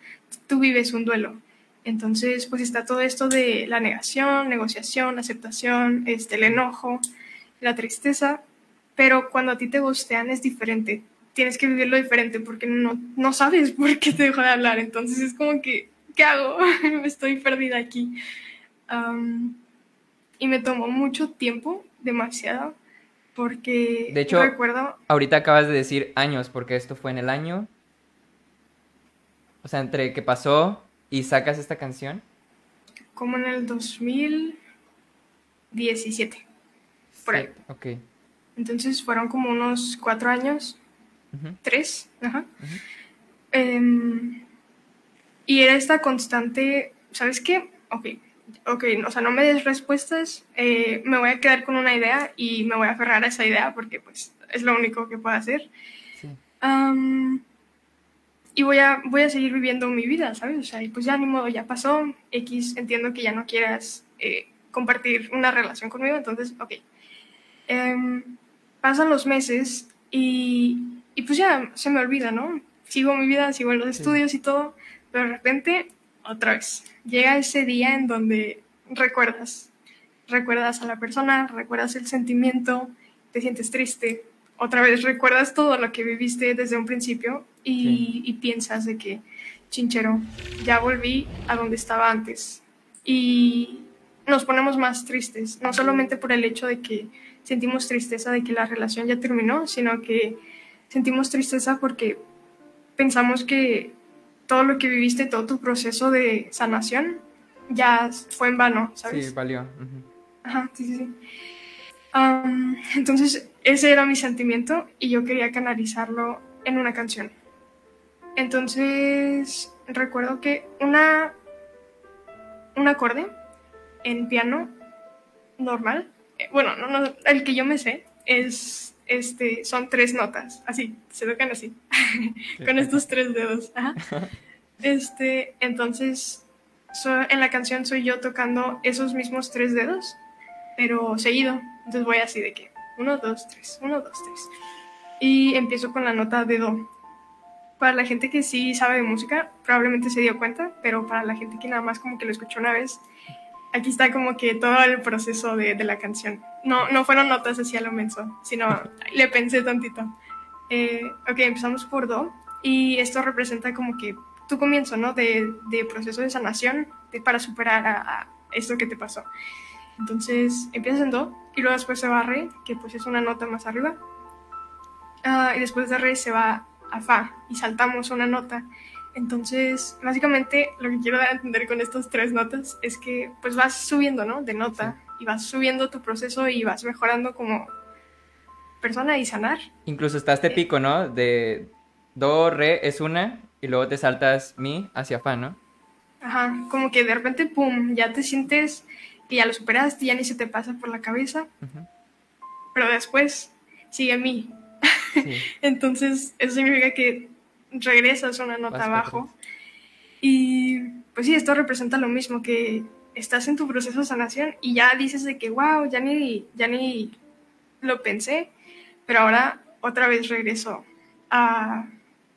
tú vives un duelo. Entonces, pues está todo esto de la negación, negociación, aceptación, este, el enojo, la tristeza, pero cuando a ti te gustean es diferente. Tienes que vivirlo diferente porque no, no sabes <laughs> por qué te dejó de hablar. Entonces es como que, ¿qué hago? <laughs> Estoy perdida aquí. y me tomó mucho tiempo, demasiado, porque de hecho, recuerdo... Ahorita acabas de decir años, porque esto fue en el año... O sea, entre que pasó y sacas esta canción. Como en el 2017. Por ahí. Ok. Entonces fueron como unos cuatro años. Tres. Ajá. Em, y era esta constante, ¿sabes qué? Ok, ok, o sea, no me des respuestas, eh, me voy a quedar con una idea y me voy a aferrar a esa idea porque pues es lo único que puedo hacer. Sí. Y voy a, voy a seguir viviendo mi vida, ¿sabes? O sea, y pues ya ni modo, ya pasó, X, entiendo que ya no quieras eh, compartir una relación conmigo, entonces, ok. Em, pasan los meses y, y, pues ya se me olvida, ¿no? Sigo mi vida, sigo en los estudios y todo, pero de repente, otra vez, llega ese día en donde recuerdas, recuerdas a la persona, recuerdas el sentimiento, te sientes triste, otra vez recuerdas todo lo que viviste desde un principio y, y piensas de que, chinchero, ya volví a donde estaba antes. Y nos ponemos más tristes, no solamente por el hecho de que sentimos tristeza de que la relación ya terminó, sino que sentimos tristeza porque pensamos que todo lo que viviste, todo tu proceso de sanación, ya fue en vano, ¿sabes? Sí, valió. Ajá, sí, sí, sí. entonces, ese era mi sentimiento y yo quería canalizarlo en una canción. Entonces, recuerdo que una, un acorde en piano normal eh, bueno, no, no, el que yo me sé es, este, son tres notas, así, se tocan así, <laughs> con estos tres dedos. <laughs> Este, entonces, en la canción soy yo tocando esos mismos tres dedos, pero seguido. Entonces voy así de que, uno, dos, tres, uno, dos, tres. Y empiezo con la nota de do. Para la gente que sí sabe de música, probablemente se dio cuenta, pero para la gente que nada más como que lo escuchó una vez, aquí está como que todo el proceso de, de la canción. No, no fueron notas así a lo menso, sino <laughs> le pensé tantito. Eh, ok, empezamos por Do y esto representa como que tu comienzo, ¿no? De, de proceso de sanación de, para superar a, esto que te pasó. Entonces empiezas en Do y luego después se va a Re, que pues es una nota más arriba. Uh, y después de Re se va a Fa y saltamos una nota entonces, básicamente lo que quiero dar a entender con estas tres notas es que pues vas subiendo, ¿no? De nota y vas subiendo tu proceso y vas mejorando como persona y sanar. Incluso está este pico, ¿no? De do, re es una y luego te saltas mi hacia fa, ¿no? Ajá, como que de repente, pum, ya te sientes que ya lo superaste, ya ni se te pasa por la cabeza. Pero después sigue mi. <laughs> Entonces, eso significa que regresas una nota abajo. Y pues sí, esto representa lo mismo, que estás en tu proceso de sanación y ya dices de que, wow, ya ni, ya ni lo pensé, pero ahora otra vez regreso a,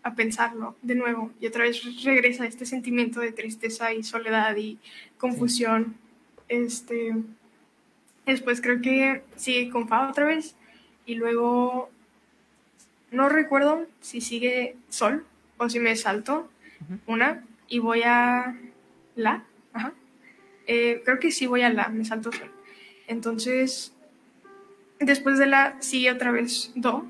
a pensarlo de nuevo y otra vez regresa este sentimiento de tristeza y soledad y confusión. Este, después creo que sigue con Fa otra vez y luego no recuerdo si sigue sol o si me salto una y voy a la. Ajá. Eh, creo que sí voy a la, me salto sol. Entonces, después de la sigue otra vez do,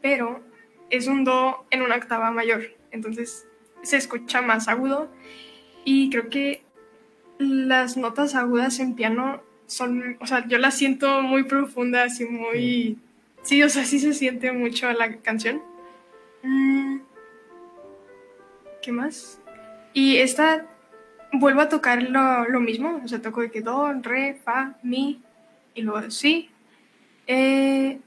pero es un do en una octava mayor. Entonces se escucha más agudo y creo que las notas agudas en piano son, o sea, yo las siento muy profundas y muy Sí, o sea, sí se siente mucho la canción. Mm, ¿Qué más? Y esta, vuelvo a tocar lo, mismo, o sea, toco de que do, re, fa, mi, y luego sí. Eh,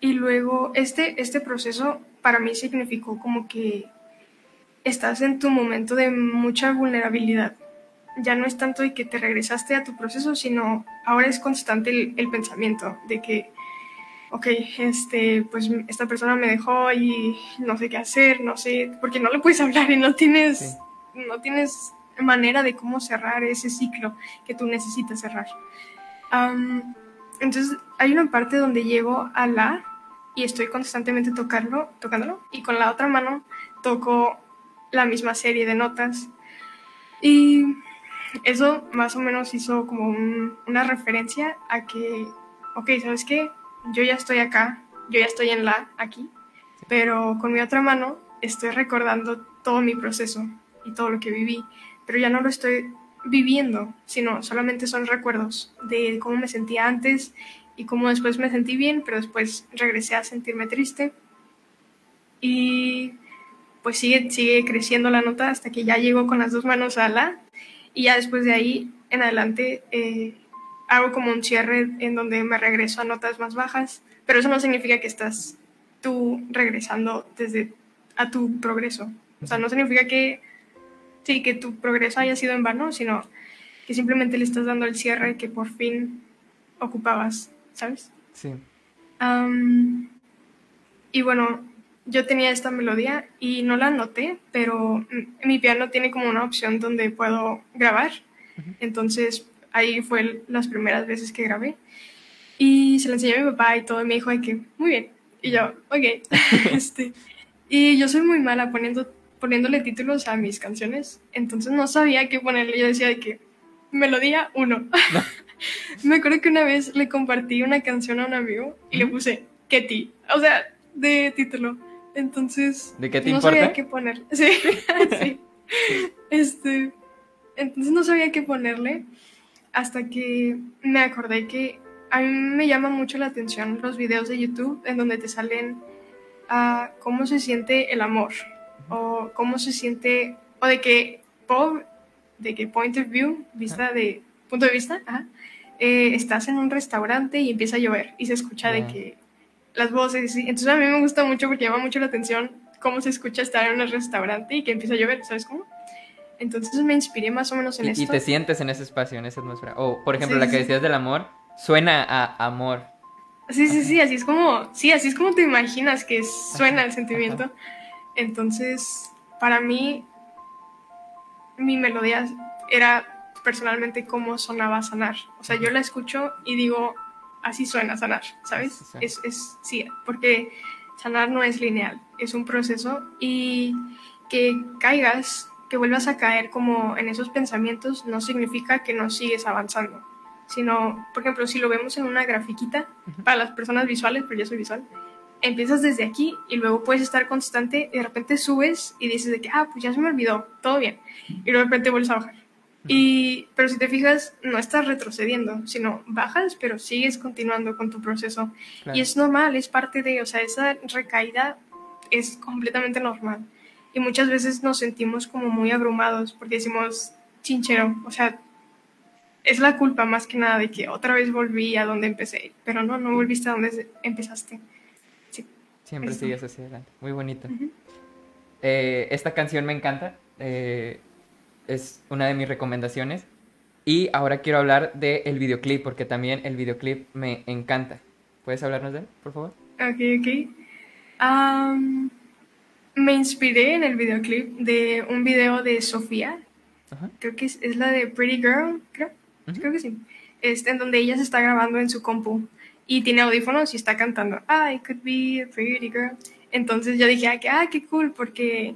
y luego este, este proceso para mí significó como que estás en tu momento de mucha vulnerabilidad. Ya no es tanto de que te regresaste a tu proceso, sino ahora es constante el pensamiento de que ok, este, pues esta persona me dejó y no sé qué hacer, no sé, porque no le puedes <laughs> hablar y no tienes, no tienes manera de cómo cerrar ese ciclo que tú necesitas cerrar. Am, entonces hay una parte donde llego a la y estoy constantemente tocarlo, tocándolo y con la otra mano toco la misma serie de notas y eso más o menos hizo como un- una referencia a que, ok, ¿sabes qué? Yo ya estoy acá, yo ya estoy en la aquí, pero con mi otra mano estoy recordando todo mi proceso y todo lo que viví, pero ya no lo estoy viviendo, sino solamente son recuerdos de cómo me sentía antes y cómo después me sentí bien, pero después regresé a sentirme triste. Y pues sigue, sigue creciendo la nota hasta que ya llego con las dos manos a la y ya después de ahí en adelante eh, hago como un cierre en donde me regreso a notas más bajas, pero eso no significa que estás tú regresando desde a tu progreso. O sea, no significa que sí, que tu progreso haya sido en vano, sino que simplemente le estás dando el cierre que por fin ocupabas, ¿sabes? Sí. Am, y bueno, yo tenía esta melodía y no la anoté, pero mi piano tiene como una opción donde puedo grabar. Entonces ahí fue las primeras veces que grabé. Y se la enseñé a mi papá y todo, y me dijo de que, muy bien. Y yo, ok. <laughs> este, y yo soy muy mala poniendo, poniéndole títulos a mis canciones, entonces no sabía qué ponerle. Yo decía de que, melodía 1. <laughs> me acuerdo que una vez le compartí una canción a un amigo y le puse Ketty, o sea, de título. Entonces, ¿De qué te no importa? sabía qué poner. <laughs> Sí, sí. Este, entonces no sabía qué ponerle hasta que me acordé que a mí me llama mucho la atención los videos de YouTube en donde te salen ah, cómo se siente el amor o cómo se siente o de que po- de que point of view, vista de punto de vista, ajá, eh, estás en un restaurante y empieza a llover y se escucha de que las voces, entonces a mí me gusta mucho porque llama mucho la atención cómo se escucha estar en un restaurante y que empieza a llover, ¿sabes cómo? Entonces me inspiré más o menos en Y, esto. y te sientes en ese espacio, en esa atmósfera. O, por ejemplo, Sí, la sí, que sí. decías del amor, suena a amor. Sí, sí, sí, así es como, sí, así es como te imaginas que suena el sentimiento. Entonces, para mí, mi melodía era personalmente cómo sonaba sanar. O sea, yo la escucho y digo, así suena sanar, ¿sabes? Suena. Es, es, sí, porque sanar no es lineal, es un proceso y que caigas, que vuelvas a caer como en esos pensamientos no significa que no sigues avanzando, sino, por ejemplo, si lo vemos en una grafiquita, para las personas visuales, pero yo soy visual, empiezas desde aquí y luego puedes estar constante y de repente subes y dices de que, ah, pues ya se me olvidó, todo bien, y luego de repente vuelves a bajar. Y, pero si te fijas, no estás retrocediendo, sino bajas, pero sigues continuando con tu proceso. Claro. Y es normal, es parte de, o sea, esa recaída es completamente normal. Y muchas veces nos sentimos como muy abrumados porque decimos, chinchero, o sea, es la culpa más que nada de que otra vez volví a donde empecé, pero no, no volviste a donde empezaste. Sí. Siempre Eso. sigues hacia adelante. Muy bonito. Ujú. Eh, esta canción me encanta. eh, es una de mis recomendaciones. Y ahora quiero hablar del videoclip, porque también el videoclip me encanta. ¿Puedes hablarnos de él, por favor? Ok, ok. Am, me inspiré en el videoclip de un video de Sofía, Ajá. creo que es, es la de Pretty Girl, creo, Ujú. creo que sí, este, en donde ella se está grabando en su compu y tiene audífonos y está cantando, I could be a pretty girl. Entonces yo dije, ah, que, ah, qué cool, porque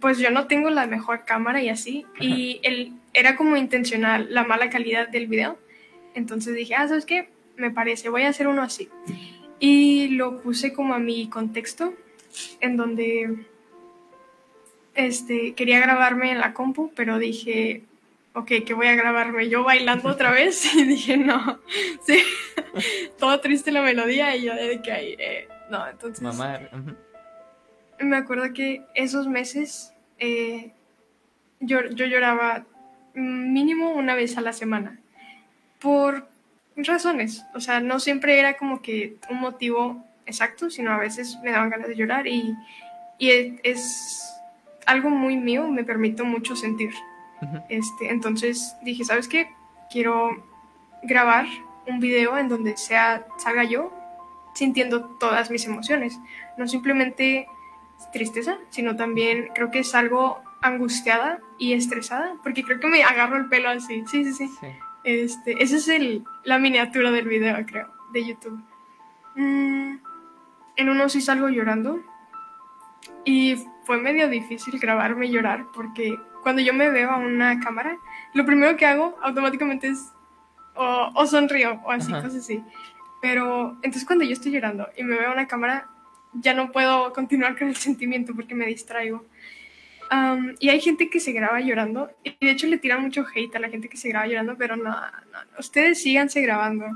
pues yo no tengo la mejor cámara y así, y el, era como intencional la mala calidad del video. Entonces dije, ah, ¿sabes qué? Me parece, voy a hacer uno así. Y lo puse como a mi contexto, en donde este, quería grabarme en la compu, pero dije, ok, que voy a grabarme yo bailando otra <laughs> vez. <laughs> Y dije, no, sí, <laughs> todo triste la melodía y yo de que ahí, eh, no, entonces Mamá. me acuerdo que esos meses eh, yo, yo lloraba mínimo una vez a la semana por razones. O sea, no siempre era como que un motivo exacto, sino a veces me daban ganas de llorar y, y es, algo muy mío, me permito mucho sentir. Ujú. Este, entonces dije, ¿sabes qué? Quiero grabar un video en donde sea, salga yo sintiendo todas mis emociones, no simplemente tristeza, sino también creo que es algo angustiada y estresada, porque creo que me agarro el pelo así. Sí, sí, sí. Sí. Este, esa es el, la miniatura del video, creo, de YouTube. Mm, en uno sí salgo llorando. Y fue medio difícil grabarme llorar porque cuando yo me veo a una cámara, lo primero que hago automáticamente es o, o sonrío o así, Ajá. cosas así. Pero entonces cuando yo estoy llorando y me veo a una cámara, ya no puedo continuar con el sentimiento porque me distraigo. Am, y hay gente que se graba llorando y de hecho le tiran mucho hate a la gente que se graba llorando, pero no, no, no, ustedes síganse grabando.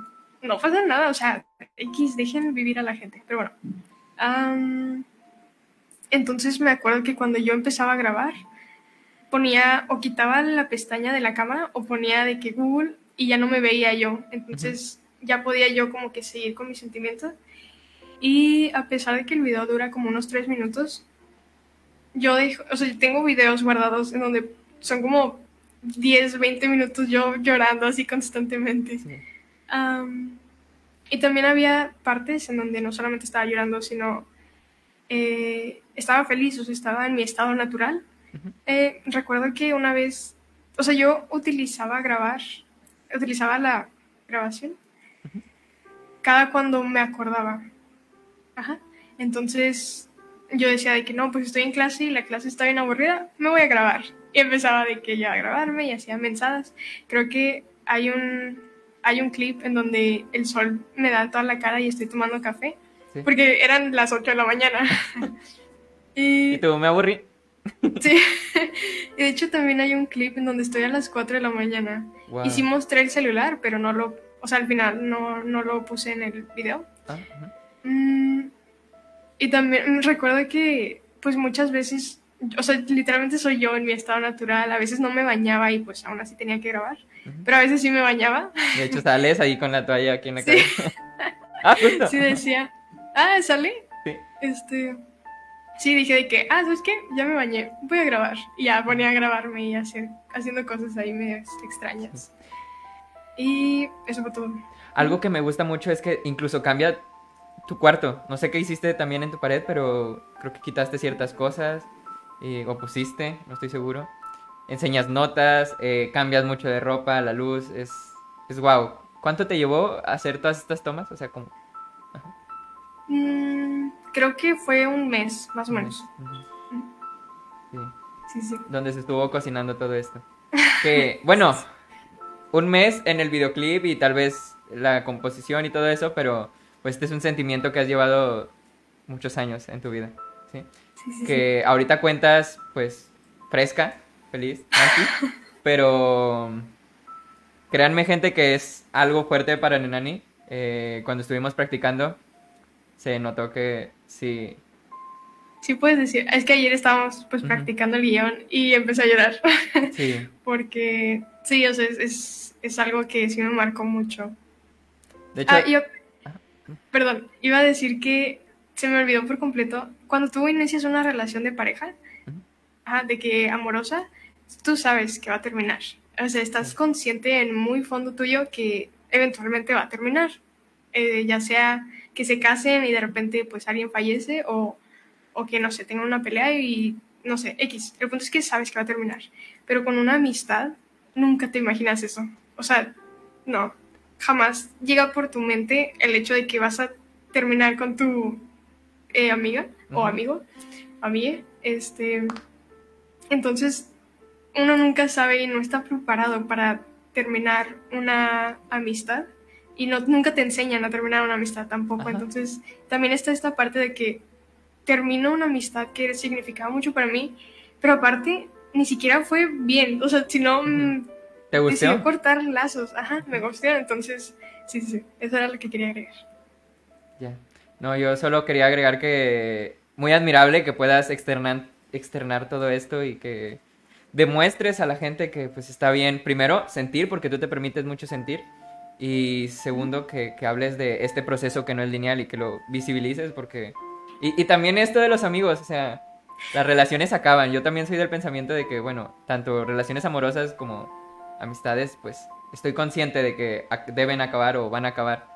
No pasa nada, o sea, X, dejen vivir a la gente. Pero bueno. Entonces me acuerdo que cuando yo empezaba a grabar, ponía o quitaba la pestaña de la cámara o ponía de que Google y ya no me veía yo. Entonces ya podía yo como que seguir con mis sentimientos. Y a pesar de que el video dura como unos tres minutos, yo dejo, o sea, tengo videos guardados en donde son como 10, 20 minutos yo llorando así constantemente. Sí. Y también había partes en donde no solamente estaba llorando, sino eh, estaba feliz, o sea, estaba en mi estado natural. Eh, recuerdo que una vez, o sea, yo utilizaba grabar, utilizaba la grabación cada cuando me acordaba. Ajá. Entonces yo decía de que no, pues estoy en clase y la clase está bien aburrida, me voy a grabar. Y empezaba de que ya a grabarme y hacía mensadas. Creo que hay un, hay un clip en donde el sol me da toda la cara y estoy tomando café, Sí. porque eran las 8 de la mañana. <laughs> Y y, tú, me aburrí. <laughs> sí. y de hecho también hay un clip en donde estoy a las 4 de la mañana. Wow. Y sí mostré el celular, pero no lo, o sea, al final no, no lo puse en el video. Ah, ujú. Mm, y también recuerdo que, pues muchas veces, o sea, literalmente soy yo en mi estado natural. A veces no me bañaba y pues aún así tenía que grabar. Pero a veces sí me bañaba. De hecho, sales ahí con la toalla aquí en la Sí. cabeza. <laughs> ah, justo. Sí decía, ah, sale. Sí. Este, sí, dije de que, ah, ¿sabes qué? Ya me bañé, voy a grabar. Y ya ponía a grabarme y hacer, haciendo cosas ahí medio extrañas. Y eso fue todo. Algo que me gusta mucho es que incluso cambia tu cuarto. No sé qué hiciste también en tu pared, pero creo que quitaste ciertas cosas y- o pusiste, no estoy seguro. Enseñas notas, eh, cambias mucho de ropa, la luz, es, es wow. ¿Cuánto te llevó a hacer todas estas tomas? O sea, como... Mm, creo que fue un mes, más o menos. Sí. Sí, sí. donde se estuvo cocinando todo esto. Que, bueno, <laughs> un mes en el videoclip y tal vez la composición y todo eso, pero pues este es un sentimiento que has llevado muchos años en tu vida, ¿sí? Sí, sí, sí. Que ahorita cuentas, pues, fresca, feliz, tranqui, <laughs> pero créanme gente que es algo fuerte para Nenani. Eh, cuando estuvimos practicando, se notó que sí, Sí puedes decir, es que ayer estábamos pues practicando el guion y empecé a llorar. <laughs> Sí, porque sí, o sea, es, es, es algo que sí me marcó mucho. de hecho, Ah, yo, perdón, iba a decir que se me olvidó por completo, cuando tú inicias una relación de pareja, ajá, de que amorosa, tú sabes que va a terminar. O sea, estás consciente en muy fondo tuyo que eventualmente va a terminar. Eh, ya sea que se casen y de repente pues alguien fallece o, o que no sé, tengan una pelea y no sé, X. El punto es que sabes que va a terminar. Pero con una amistad nunca te imaginas eso. O sea, no, jamás llega por tu mente el hecho de que vas a terminar con tu eh, amiga o amigo, amiga. Este, entonces, uno nunca sabe y no está preparado para terminar una amistad y no, nunca te enseñan a terminar una amistad tampoco. Ajá. Entonces, también está esta parte de que termino una amistad que significaba mucho para mí, pero aparte ni siquiera fue bien. O sea, si no, mm, ¿te gustó? cortar lazos. Ajá, me gustó. Entonces, sí, sí, sí. Eso era lo que quería agregar. Ya. No, yo solo quería agregar que muy admirable que puedas externar, externar todo esto y que demuestres a la gente que pues está bien, primero, sentir, porque tú te permites mucho sentir, y segundo, que, que hables de este proceso que no es lineal y que lo visibilices, porque... Y, y también esto de los amigos, o sea, las relaciones acaban. Yo también soy del pensamiento de que, bueno, tanto relaciones amorosas como amistades, pues estoy consciente de que deben acabar o van a acabar,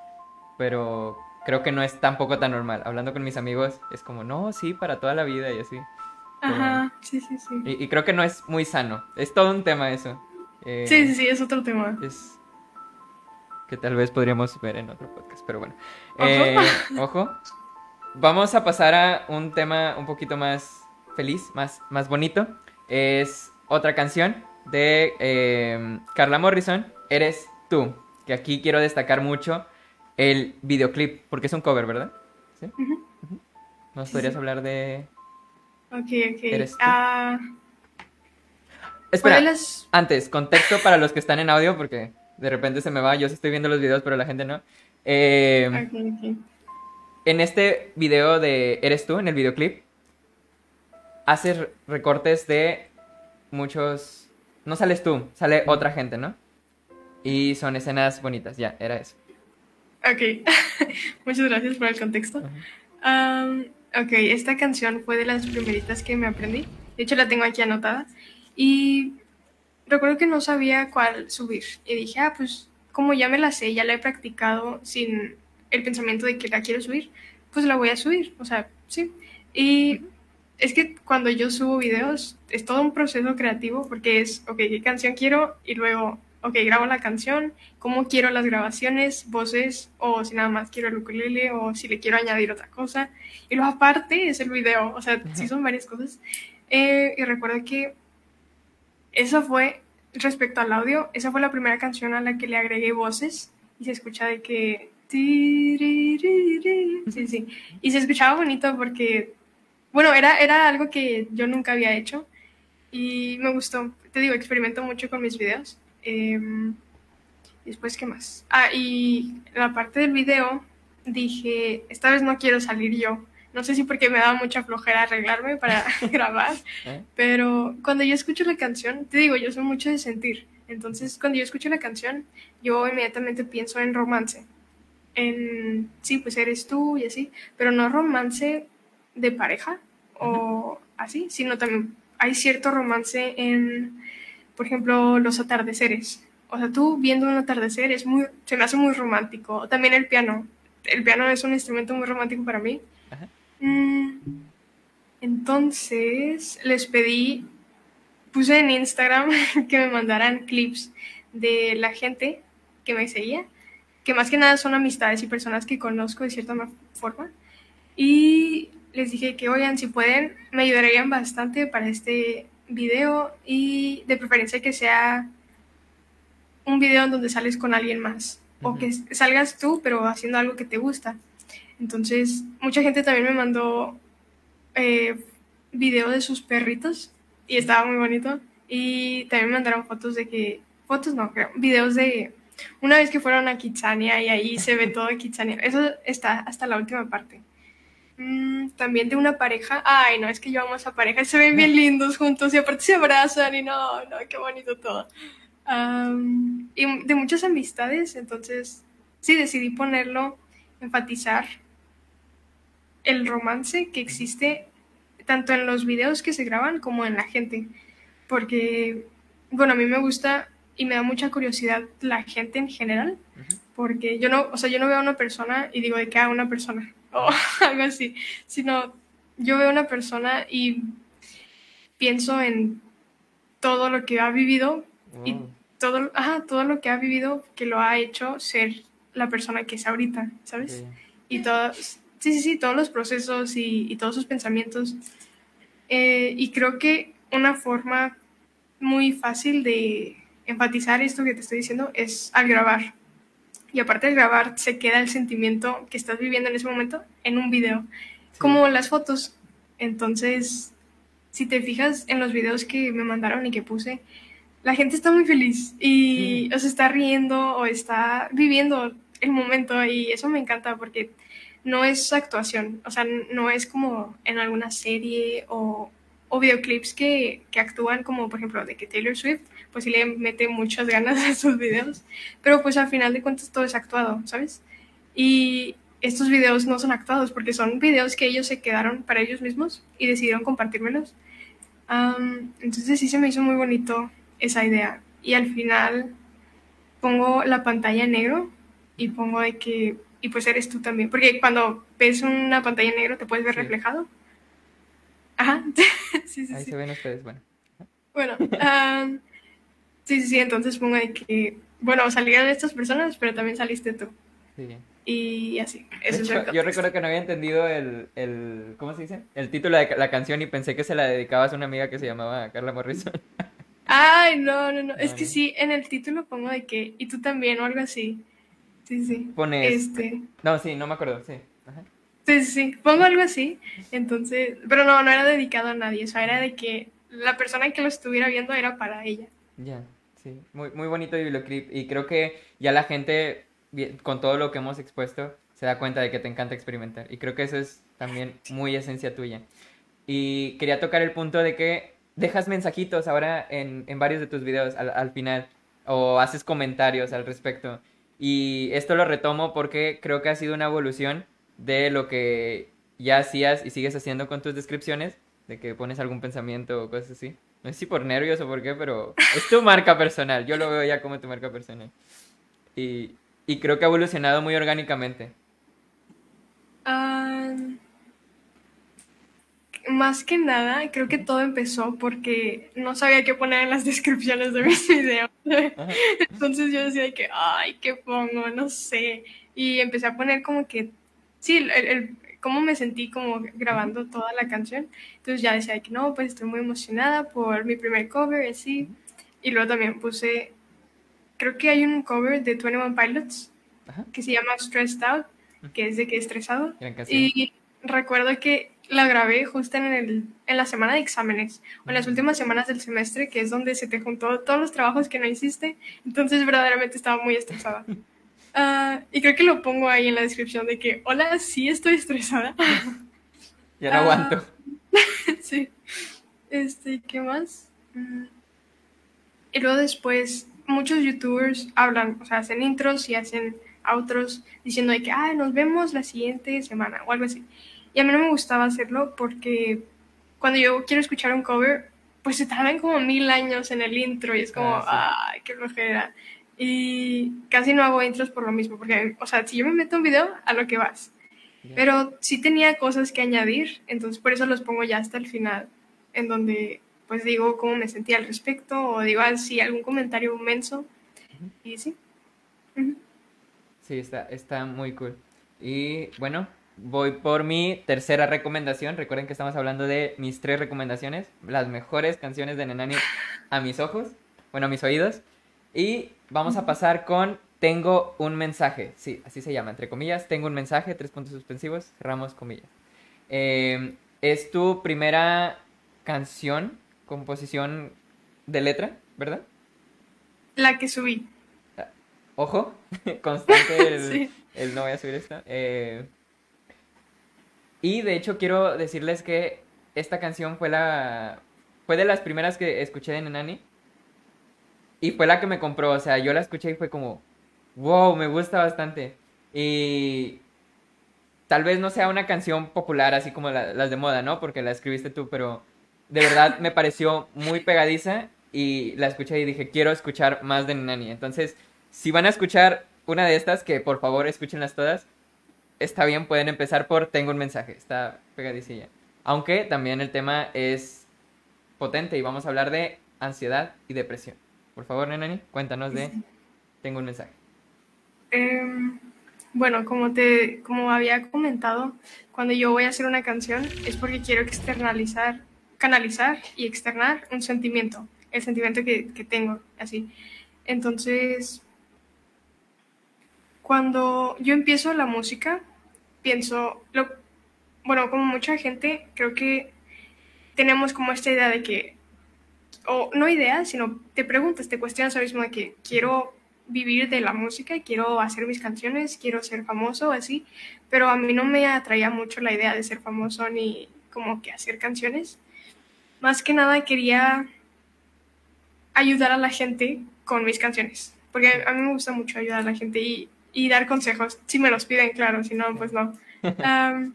pero creo que no es tampoco tan normal. Hablando con mis amigos es como, no, sí, para toda la vida y así. Ajá, sí, sí, sí. Y, y creo que no es muy sano. Es todo un tema eso. Eh, Sí, sí, sí, es otro tema. Es que tal vez podríamos ver en otro podcast, pero bueno. Ojo. Eh, <laughs> ojo. Vamos a pasar a un tema un poquito más feliz, más, más bonito. Es otra canción de eh, Carla Morrison, Eres tú. Que aquí quiero destacar mucho el videoclip, porque es un cover, ¿verdad? ¿Sí? ¿Nos podrías hablar de...? Ok, ok. ¿Eres tú? Ah, Espera, ¿cuál de las- Antes, contexto para los que están en audio, porque de repente se me va, yo sí estoy viendo los videos, pero la gente no. Eh, Ok, ok. en este video de Eres tú, en el videoclip, haces re- recortes de muchos... No sales tú, sale otra gente, ¿no? Y son escenas bonitas, ya, era eso. Ok, <laughs> muchas gracias por el contexto. Ok, esta canción fue de las primeritas que me aprendí. De hecho, la tengo aquí anotada. Y recuerdo que no sabía cuál subir. Y dije, ah, pues como ya me la sé, ya la he practicado sin el pensamiento de que la quiero subir, pues la voy a subir. O sea, sí. Y es que cuando yo subo videos es todo un proceso creativo porque es, ok, ¿qué canción quiero? Y luego, ok, grabo la canción, cómo quiero las grabaciones, voces, o si nada más quiero el ukulele, o si le quiero añadir otra cosa. Y luego aparte es el video, o sea, sí son varias cosas. Eh, y recuerdo que esa fue, respecto al audio, esa fue la primera canción a la que le agregué voces y se escucha de que... Sí, sí. Y se escuchaba bonito porque, bueno, era, era algo que yo nunca había hecho y me gustó. Te digo, experimento mucho con mis videos. Em, después, ¿qué más? Ah, y la parte del video dije, esta vez no quiero salir yo. No sé si porque me daba mucha flojera arreglarme para <laughs> <laughs> grabar, ¿Eh? pero cuando yo escucho la canción, te digo, yo soy mucho de sentir. Entonces, cuando yo escucho la canción, yo inmediatamente pienso en romance. En, sí, pues eres tú y así, pero no romance de pareja o así, sino también hay cierto romance en, por ejemplo, los atardeceres. O sea, tú viendo un atardecer es muy, se me hace muy romántico. También el piano. El piano es un instrumento muy romántico para mí. Ajá. Mm, entonces les pedí, puse en Instagram <laughs> que me mandaran clips de la gente que me seguía, que más que nada son amistades y personas que conozco de cierta ma- forma. Y les dije que, oigan, si pueden, me ayudarían bastante para este video y de preferencia que sea un video en donde sales con alguien más o que salgas tú pero haciendo algo que te gusta. Entonces, mucha gente también me mandó eh, video de sus perritos y estaba muy bonito. Y también me mandaron fotos de que, fotos no, creo, videos de una vez que fueron a Kitsania y ahí se ve todo Kitsania. Eso está hasta la última parte. Mm, también de una pareja. Ay, no, es que yo amo a esa pareja. Se ven bien <laughs> lindos juntos y aparte se abrazan y no, no, qué bonito todo. Y de muchas amistades, entonces sí decidí ponerlo, enfatizar el romance que existe tanto en los videos que se graban como en la gente. Porque, bueno, a mí me gusta y me da mucha curiosidad la gente en general. Porque yo no, o sea, yo no veo a una persona y digo de que a una persona <laughs> o algo así, sino yo veo a una persona y pienso en todo lo que ha vivido y Wow. todo, ajá, todo lo que ha vivido que lo ha hecho ser la persona que es ahorita, ¿sabes? Sí. y todos, sí, sí, sí, todos los procesos y, y todos sus pensamientos. Eh, y creo que una forma muy fácil de enfatizar esto que te estoy diciendo es al grabar. Y aparte de grabar, se queda el sentimiento que estás viviendo en ese momento en un video, como las fotos. Entonces, si te fijas en los videos que me mandaron y que puse, la gente está muy feliz y Sí. o se está riendo o está viviendo el momento y eso me encanta porque no es actuación, o sea, no es como en alguna serie o, o videoclips que, que actúan como por ejemplo de que Taylor Swift pues sí le mete muchas ganas a sus videos, pero pues al final de cuentas todo es actuado, ¿sabes? Y estos videos no son actuados porque son videos que ellos se quedaron para ellos mismos y decidieron compartírmelos. Entonces sí se me hizo muy bonito esa idea. Y al final pongo la pantalla en negro y pongo de que, y pues eres tú también, porque cuando ves una pantalla en negro te puedes ver Sí. reflejado. Ajá, <laughs> sí, sí, Ahí sí. se ven ustedes, bueno. Bueno, sí, sí, sí, entonces pongo de que, bueno, salieron estas personas, pero también saliste tú. Sí. Y así, eso es hecho, el yo recuerdo que no había entendido el, el, ¿cómo se dice? El título de la canción y pensé que se la dedicabas a una amiga que se llamaba Carla Morrison. <laughs> Ay, no, no, no, es que no. sí, en el título pongo de que, y tú también, o algo así. Sí, sí. Pones... Este, No, sí, no me acuerdo, sí. Ajá. sí, sí, sí, pongo algo así, entonces, pero no, no era dedicado a nadie, o sea, era de que la persona que lo estuviera viendo era para ella. Ya, sí. Muy, muy bonito videoclip y creo que ya la gente, con todo lo que hemos expuesto, se da cuenta de que te encanta experimentar. Y creo que eso es también muy esencia tuya. Y quería tocar el punto de que dejas mensajitos ahora en, en varios de tus videos al, al final o haces comentarios al respecto. Y esto lo retomo porque creo que ha sido una evolución de lo que ya hacías y sigues haciendo con tus descripciones, de que pones algún pensamiento o cosas así. No sé si por nervios o por qué, pero es tu marca personal. Yo lo veo ya como tu marca personal. Y, y creo que ha evolucionado muy orgánicamente. Más que nada, creo que todo empezó porque no sabía qué poner en las <laughs> descripciones de mis videos. Ajá. Entonces yo decía que, ay, ¿qué pongo? No sé. Y empecé a poner como que, sí, el, el- cómo me sentí como grabando toda la canción. Entonces ya decía que no, pues estoy muy emocionada por mi primer cover, y así. Y luego también puse, creo que hay un cover de 21 Pilots Ajá. que se llama Stressed Out, que es de que estresado. Y recuerdo que la grabé justo en, el, en la semana de exámenes, o en las últimas semanas del semestre, que es donde se te juntó todos los trabajos que no hiciste. Entonces, verdaderamente estaba muy estresada. <laughs> Ah, y creo que lo pongo ahí en la descripción de que, hola, sí estoy estresada. Ya no ah. aguanto. <laughs> sí. Este, ¿qué más? Mm. Y luego después, muchos youtubers hablan, o sea, hacen intros y hacen outros diciendo de que, ah, nos vemos la siguiente semana o algo así. Y a mí no me gustaba hacerlo porque cuando yo quiero escuchar un cover, pues se tardan como mil años en el intro y es como, Ah, ay, qué flojera. Y casi no hago intros por lo mismo, porque, o sea, si yo me meto un video, a lo que vas. Pero sí tenía cosas que añadir, entonces por eso los pongo ya hasta el final, en donde pues digo cómo me sentía al respecto o digo así algún comentario menso. Y sí. Sí, está, está muy cool. Y bueno, voy por mi tercera recomendación. Recuerden que estamos hablando de mis tres recomendaciones, las mejores canciones de Nenani a mis ojos, bueno, a mis oídos. Y vamos a pasar con Tengo un mensaje. Sí, así se llama, entre comillas. Tengo un mensaje, tres puntos suspensivos, cerramos comillas. Eh, es tu primera canción, composición de letra, ¿verdad? La que subí. Ojo, <laughs> constante el, <laughs> Sí. el no voy a subir esto. Eh, y de hecho quiero decirles que esta canción fue la fue de las primeras que escuché de Nenani y fue la que me compró, o sea, yo la escuché y fue como wow, me gusta bastante. Y tal vez no sea una canción popular así como la- las de moda, ¿no? Porque la escribiste tú, pero de verdad me pareció muy pegadiza y la escuché y dije, quiero escuchar más de Nenani. Entonces, si van a escuchar una de estas, que por favor escúchenlas todas, está bien, pueden empezar por Tengo un mensaje, está pegadicilla. Aunque también el tema es potente y vamos a hablar de ansiedad y depresión. Por favor, Nenani, cuéntanos de Tengo un mensaje. Em, bueno, como te, como había comentado, cuando yo voy a hacer una canción es porque quiero externalizar, canalizar y externar un sentimiento, el sentimiento que, que tengo, así. Entonces, cuando yo empiezo la música, pienso, lo, bueno, como mucha gente, creo que tenemos como esta idea de que, o no idea, sino te preguntas, te cuestionas ahora mismo de que quiero vivir de la música, quiero hacer mis canciones, quiero ser famoso, así, pero a mí no me atraía mucho la idea de ser famoso ni como que hacer canciones. Más que nada quería ayudar a la gente con mis canciones, porque a mí me gusta mucho ayudar a la gente y, y dar consejos, si me los piden, claro, si no, pues no. <laughs> Um,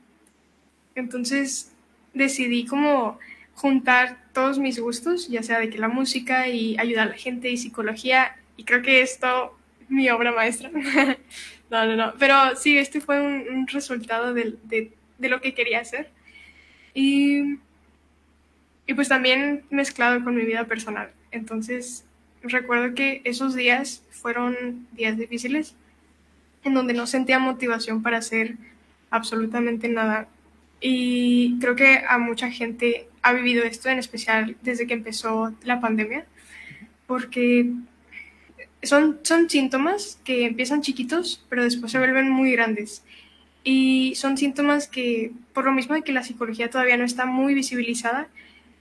entonces decidí como juntar todos mis gustos, ya sea de que la música y ayudar a la gente y psicología, y creo que esto, mi obra maestra. <laughs> no, no, no, pero sí, este fue un, resultado de, lo que quería hacer. Y y pues también mezclado con mi vida personal. Entonces, recuerdo que esos días fueron días difíciles en donde no sentía motivación para hacer absolutamente nada. Y creo que a mucha gente ha vivido esto, en especial desde que empezó la pandemia, porque son, son síntomas que empiezan chiquitos, pero después se vuelven muy grandes. Y son síntomas que, por lo mismo de que la psicología todavía no está muy visibilizada,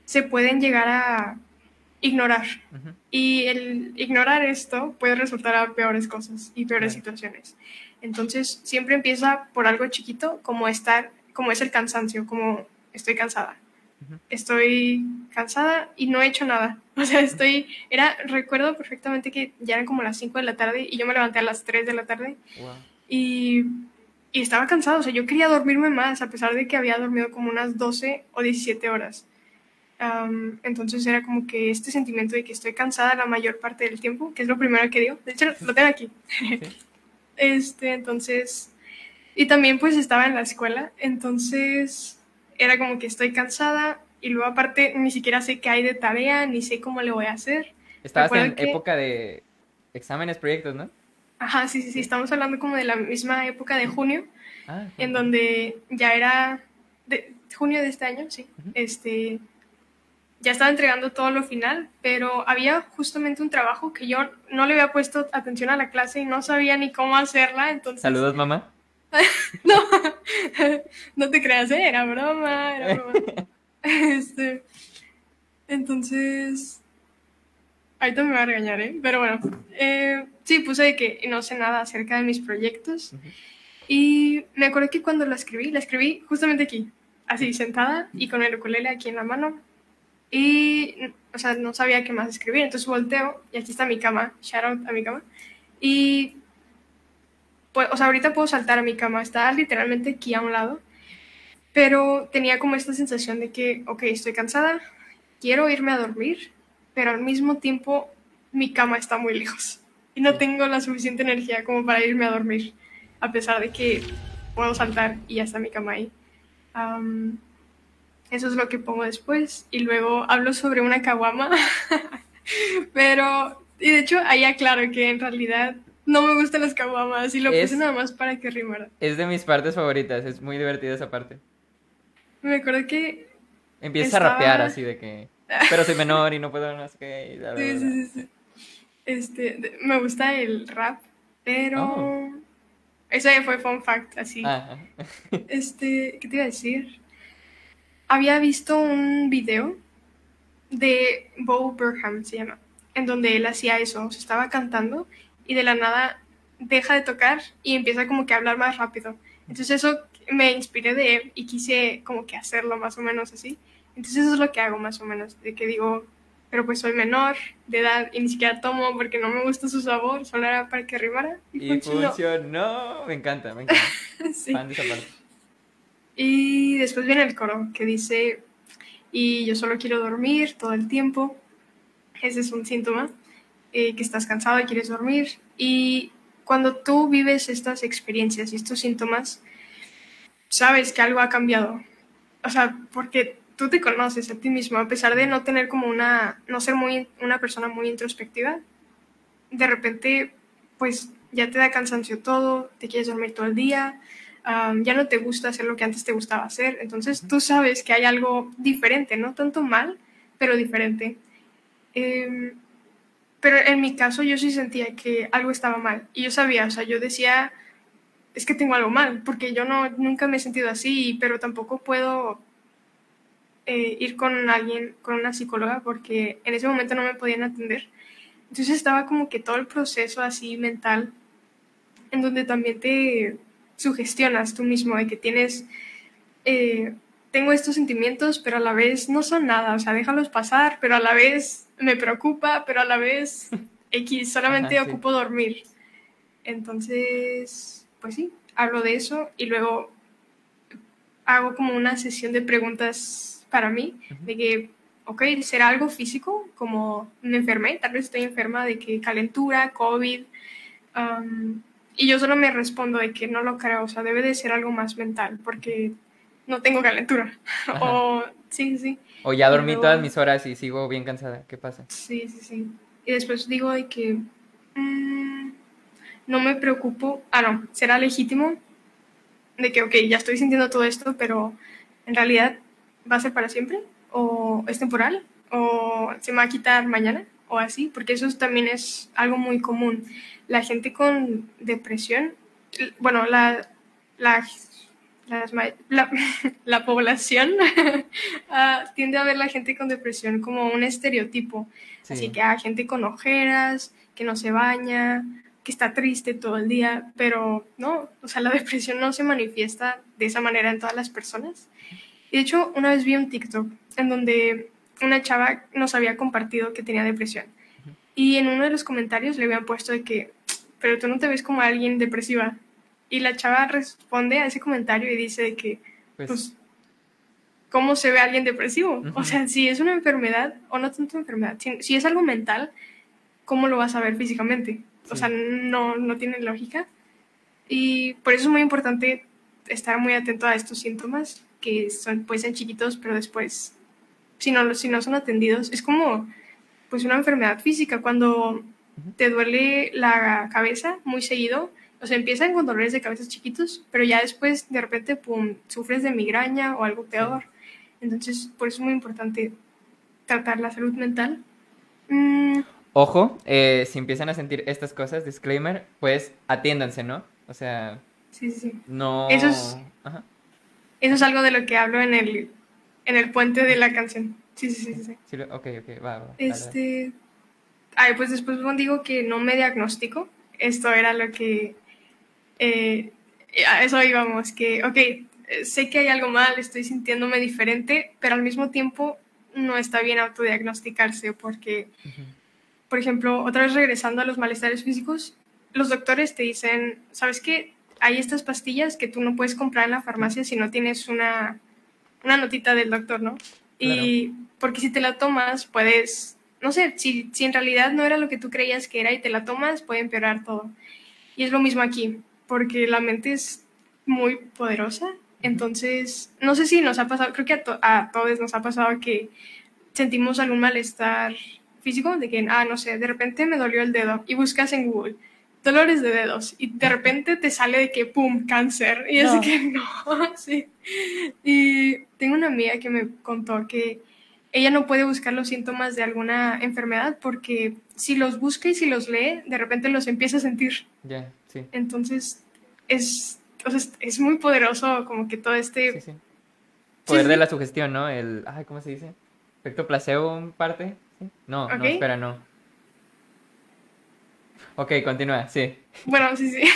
se pueden llegar a ignorar. Y el ignorar esto puede resultar a peores cosas y peores situaciones. Entonces, siempre empieza por algo chiquito, como estar, como es el cansancio, como estoy cansada. Estoy cansada y no he hecho nada. <laughs> O sea, estoy, era, recuerdo perfectamente que ya eran como las 5 de la tarde y yo me levanté a las 3 de la tarde. Y, y estaba cansada, o sea, yo quería dormirme más, a pesar de que había dormido como unas 12 o 17 horas entonces era como que este sentimiento de que estoy cansada la mayor parte del tiempo, que es lo primero que digo. De hecho, lo tengo aquí. <laughs> este, entonces, y también pues estaba en la escuela, entonces era como que estoy cansada y luego aparte ni siquiera sé qué hay de tarea, ni sé cómo le voy a hacer. Estabas en época de exámenes, proyectos, ¿no? Ajá, sí, sí, sí, estamos hablando como de la misma época de junio, ah, en donde ya era de junio de este año, sí, este ya estaba entregando todo lo final, pero había justamente un trabajo que yo no le había puesto atención a la clase y no sabía ni cómo hacerla, entonces... Saludos, mamá. <laughs> no, <laughs> no te creas, ¿eh? era broma, era broma. <laughs> este, entonces, ahorita me va a regañar, ¿eh? Pero bueno, eh, sí, puse de que no sé nada acerca de mis proyectos. Y me acuerdo que cuando la escribí, la escribí justamente aquí, así sentada y con el ukulele aquí en la mano y, o sea, no sabía qué más escribir. Entonces volteo y aquí está mi cama, shout out a mi cama. Y, pues, o sea, ahorita puedo saltar a mi cama, está literalmente aquí a un lado. Pero tenía como esta sensación de que, ok, estoy cansada, quiero irme a dormir, pero al mismo tiempo mi cama está muy lejos. Y no tengo la suficiente energía como para irme a dormir, a pesar de que puedo saltar y ya está mi cama ahí. Eso es lo que pongo después. Y luego hablo sobre una caguama. <laughs> Pero, y de hecho, ahí aclaro que en realidad no me gustan las caguamas y lo puse nada más para que rimara. Es de mis partes favoritas, es muy divertida esa parte. Me acuerdo que. Empieza a rapear así de que. <laughs> Pero soy menor y no puedo no sé qué. sí, sí, sí, Este, me gusta el rap, pero. Oh. Ese fue fun fact, así. Ah, <laughs> este, ¿qué te iba a decir? había visto un video de Bo Burnham, se llama, en donde él hacía eso, se estaba cantando y de la nada deja de tocar y empieza como que a hablar más rápido. Entonces eso me inspiré de él y quise como que hacerlo más o menos así. Entonces eso es lo que hago más o menos, de que digo, pero pues soy menor de edad y ni siquiera tomo porque no me gusta su sabor, solo era para que rimara. Y, funcionó. Me encanta, me encanta. <laughs> sí. Fan de esa parte. Y después viene el coro que dice, y yo solo quiero dormir todo el tiempo. Ese es un síntoma, eh, que estás cansado y quieres dormir. Y cuando tú vives estas experiencias y estos síntomas, sabes que algo ha cambiado. O sea, porque tú te conoces a ti mismo, a pesar de no tener como una, no ser muy, una persona muy introspectiva, de repente, pues ya te da cansancio todo, te quieres dormir todo el día, ya no te gusta hacer lo que antes te gustaba hacer. Entonces tú sabes que hay algo diferente, no tanto mal, pero diferente. Em, pero en mi caso yo sí sentía que algo estaba mal. Y yo sabía, o sea, yo decía, es que tengo algo mal, porque yo no, nunca me he sentido así, pero tampoco puedo eh, ir con alguien, con una psicóloga, porque en ese momento no me podían atender. Entonces estaba como que todo el proceso así mental, en donde también te, sugestionas tú mismo de que tienes, eh, tengo estos sentimientos, pero a la vez no son nada, o sea, déjalos pasar, pero a la vez me preocupa, pero a la vez X, solamente ocupo dormir. Entonces, pues sí, hablo de eso y luego hago como una sesión de preguntas para mí, de que, ok, será algo físico, como me enfermé, tal vez estoy enferma de que calentura, COVID, y yo solo me respondo de que no lo creo, o sea, debe de ser algo más mental, porque no tengo calentura. <laughs> o sí, sí. O ya dormí todas mis horas y sigo bien cansada. ¿Qué pasa? Sí, sí, sí. Y después digo de que mm, no me preocupo. Ah, no, será legítimo de que, ok, ya estoy sintiendo todo esto, pero en realidad va a ser para siempre, o es temporal, o se me va a quitar mañana, o así, porque eso también es algo muy común. La gente con depresión, bueno, la, la, <laughs> la, población <laughs> ah, tiende a ver la gente con depresión como un estereotipo. Así que hay gente con ojeras, que no se baña, que está triste todo el día, pero no, o sea, la <laughs> depresión no se manifiesta de esa manera en todas las personas. Y de hecho, una vez vi un TikTok en donde una chava nos había compartido que tenía depresión. Y en uno de los comentarios le habían puesto de que, pero tú no te ves como alguien depresiva. Y la chava responde a ese comentario y dice que, pues, pues ¿cómo se ve alguien depresivo? O sea, si es una enfermedad, o no tanto enfermedad, si, es algo mental, ¿cómo lo vas a ver físicamente? O sea, no, no tiene lógica. Y por eso es muy importante estar muy atento a estos síntomas, que son, pueden ser chiquitos, pero después, si no, si no son atendidos, es como pues una enfermedad física. Cuando te duele la cabeza muy seguido, o sea, empiezan con dolores de cabeza chiquitos, pero ya después, de repente, pum, sufres de migraña o algo peor. Entonces, por eso es muy importante tratar la salud mental. Mm, Ojo, eh, si empiezan a sentir estas cosas, disclaimer, pues atiéndanse, ¿no? O sea, sí, sí, sí. no... Eso es, eso es algo de lo que hablo en el, en el puente de la canción. Sí, sí, sí. sí. ok, ok, va, va. Este... Ay, pues después digo que no me diagnostico. Esto era lo que... Eh, a eso íbamos, que, ok, sé que hay algo mal, estoy sintiéndome diferente, pero al mismo tiempo no está bien autodiagnosticarse porque por ejemplo, otra vez regresando a los malestares físicos, los doctores te dicen, ¿sabes qué? Hay estas pastillas que tú no puedes comprar en la farmacia si no tienes una, una notita del doctor, ¿no? Y porque si te la tomas, puedes, no sé, si, si en realidad no era lo que tú creías que era y te la tomas, puede empeorar todo. Y es lo mismo aquí, porque la mente es muy poderosa. Entonces, no sé si nos ha pasado, creo que a, a todos nos ha pasado que sentimos algún malestar físico, de que, ah, no sé, de repente me dolió el dedo y buscas en Google dolores de dedos y de repente te sale de que, ¡pum!, cáncer. Y así que <laughs> no, sí. Y tengo una amiga que me contó que ella no puede buscar los síntomas de alguna enfermedad porque si los busca y si los lee, de repente los empieza a sentir. Ya, sí. Entonces, es, o sea, es muy poderoso como que todo este... Sí, Poder de la sugestión, ¿no? El, ay, ¿cómo se dice? Efecto placebo en parte. No, no, espera, no. Ok, continúa, sí. Bueno, sí, sí. <laughs>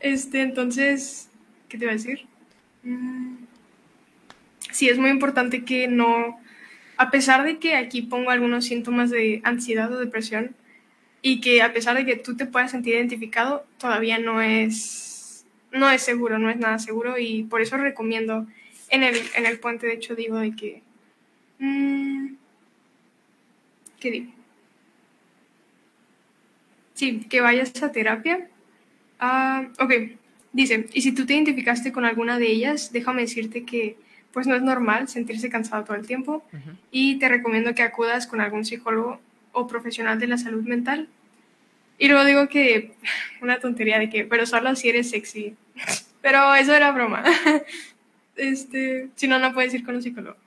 Este, entonces, ¿qué te iba a decir? Mm, sí, es muy importante que no, a pesar de que aquí pongo algunos síntomas de ansiedad o depresión, y que a pesar de que tú te puedas sentir identificado, todavía no es, no es seguro, no es nada seguro, y por eso recomiendo, en el, en el puente, de hecho, digo de que... Mm, ¿Qué digo? Sí, que vayas a terapia. Ah, ok, dice, y si tú te identificaste con alguna de ellas, déjame decirte que pues no es normal sentirse cansado todo el tiempo y te recomiendo que acudas con algún psicólogo o profesional de la salud mental. Y luego digo que <laughs> una tontería de que, pero solo si eres sexy. <laughs> Pero eso era broma. <laughs> Este, si no, no puedes ir con un psicólogo.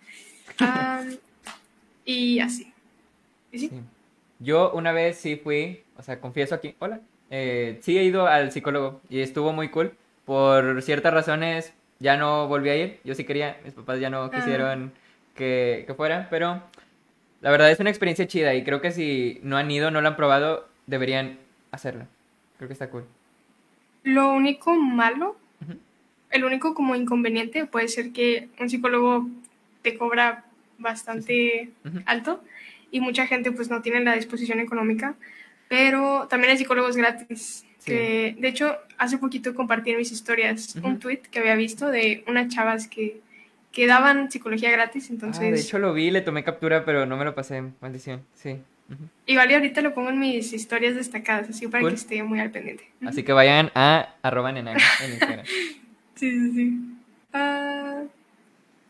Ah, y así. Yo una vez sí fui, o sea, confieso aquí, hola, eh, sí he ido al psicólogo y estuvo muy cool. Por ciertas razones ya no volví a ir, yo sí quería, mis papás ya no ah. quisieron que, que fuera, pero la verdad es una experiencia chida y creo que si no han ido, no lo han probado, deberían hacerlo. Creo que está cool. Lo único malo, el único como inconveniente puede ser que un psicólogo te cobra bastante alto y mucha gente pues no tiene la disposición económica, pero también hay psicólogos gratis. Que, de hecho, hace poquito compartí en mis historias un tweet que había visto de unas chavas que, que daban psicología gratis, entonces... Ah, de hecho lo vi, le tomé captura, pero no me lo pasé, maldición, sí. Igual y ahorita lo pongo en mis historias destacadas, así para que esté muy al pendiente. Así que vayan a arroba en Instagram. <laughs> sí, sí, sí. Ah,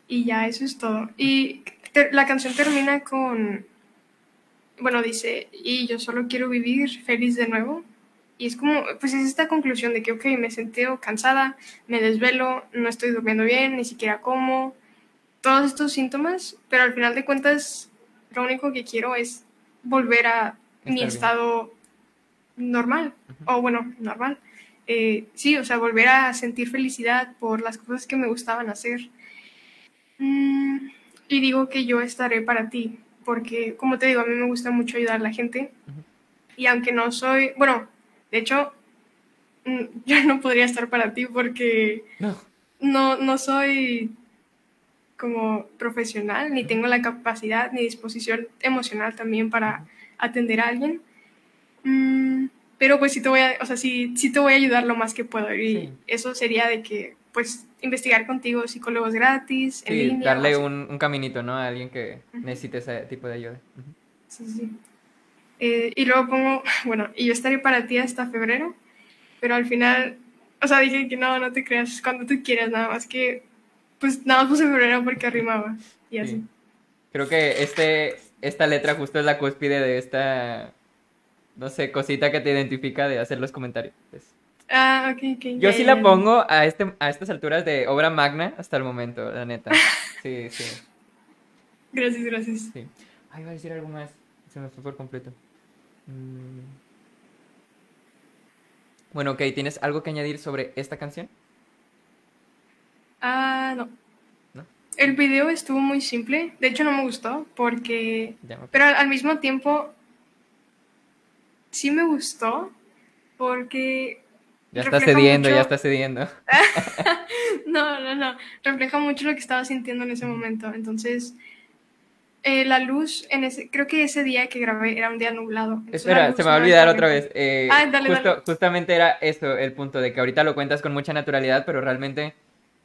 Y ya, eso es todo. Y la canción termina con, bueno, dice, y yo solo quiero vivir feliz de nuevo. Y es como, pues es esta conclusión de que, ok, me sentí cansada, me desvelo, no estoy durmiendo bien, ni siquiera como, todos estos síntomas, pero al final de cuentas, lo único que quiero es volver a mi bien. estado normal, o bueno, normal. Eh, sí, o sea, volver a sentir felicidad por las cosas que me gustaban hacer. Mm, y digo que yo estaré para ti, porque como te digo, a mí me gusta mucho ayudar a la gente. Ujú. Y aunque no soy, bueno, de hecho, mm, <laughs> yo no podría estar para ti porque No. no, no soy como profesional, ni tengo la capacidad ni disposición emocional también para atender a alguien. Mm, pero pues sí te voy a, o sea, sí, sí te voy a ayudar lo más que puedo. Y Sí. eso sería de que, pues, investigar contigo psicólogos gratis, en Sí, o darle un, un caminito, ¿no? A alguien que necesite ese tipo de ayuda. Sí, sí. Eh, y luego pongo, <sighs> bueno, y yo estaré para ti hasta febrero, pero al final, o sea, dije que no, no te creas, cuando tú quieras, nada más que, pues nada más puse febrero porque arrimaba y así. Sí. Creo que este, esta letra justo es la cúspide de esta, no sé, cosita que te identifica de hacer los comentarios. Ah, ok, ok. Yo sí la pongo a, este, a estas alturas de obra magna hasta el momento, la neta. <laughs> Sí, sí, Gracias, gracias. sí. Ay, iba a decir algo más. Se me fue por completo. Mm. Bueno, ok, ¿tienes algo que añadir sobre esta canción? Ah, no. ¿No? El video estuvo muy simple, de hecho no me gustó porque, Ya pero al, al mismo tiempo sí me gustó porque Ya está cediendo, ya está cediendo. <laughs> No, no, no. Refleja mucho lo que estaba sintiendo en ese momento. Entonces, eh, la luz en ese, creo que ese día que grabé era un día nublado. Espera, se me va a olvidar otra vez. eh, Ah, dale, justo- dale. Justamente era eso, el punto de que ahorita lo cuentas con mucha naturalidad, pero realmente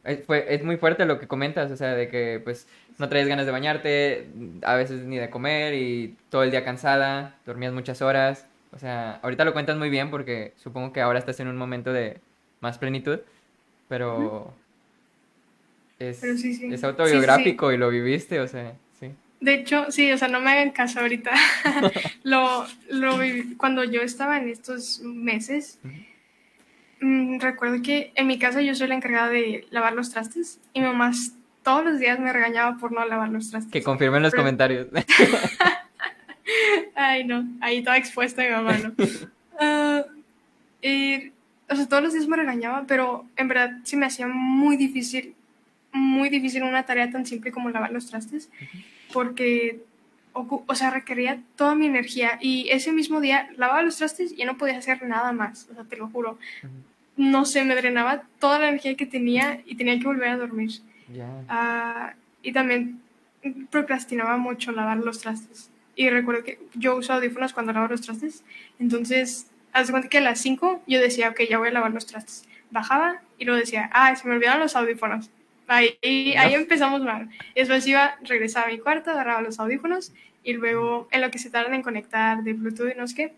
es, fue, es muy fuerte lo que comentas, o sea, de que pues no traes ganas de bañarte, a veces ni de comer y todo el día cansada, dormías muchas horas. O sea, ahorita lo cuentas muy bien porque supongo que ahora estás en un momento de más plenitud, pero es, Pero sí, sí. es Sí, autobiográfico y lo viviste, o sea. De hecho, sí, o sea, no me hagan caso ahorita. <laughs> lo, lo viví- cuando yo estaba en estos meses, mm, recuerdo que en mi casa yo soy la encargada de lavar los trastes y mi mamá todos los días me regañaba por no lavar los trastes. Que confirmen los Pero- comentarios. <laughs> Ay, no, ahí toda expuesta mi mamá, ¿no? <laughs> Ah, y, o sea, todos los días me regañaba, pero en verdad se me hacía muy difícil, muy difícil una tarea tan simple como lavar los trastes, porque, o sea, requería toda mi energía y ese mismo día lavaba los trastes y ya no podía hacer nada más, o sea, te lo juro. No sé, me drenaba toda la energía que tenía y tenía que volver a dormir. Ah, y también procrastinaba mucho lavar los trastes. Y recuerdo que yo uso audífonos cuando lavo los trastes. Entonces, haz de cuenta que a las 5 yo decía, ok, ya voy a lavar los trastes. Bajaba y luego decía, ah, se me olvidaron los audífonos. Ahí, ahí empezamos mal. Después iba, regresaba a mi cuarto, agarraba los audífonos y luego en lo que se tardan en conectar de Bluetooth y no sé qué.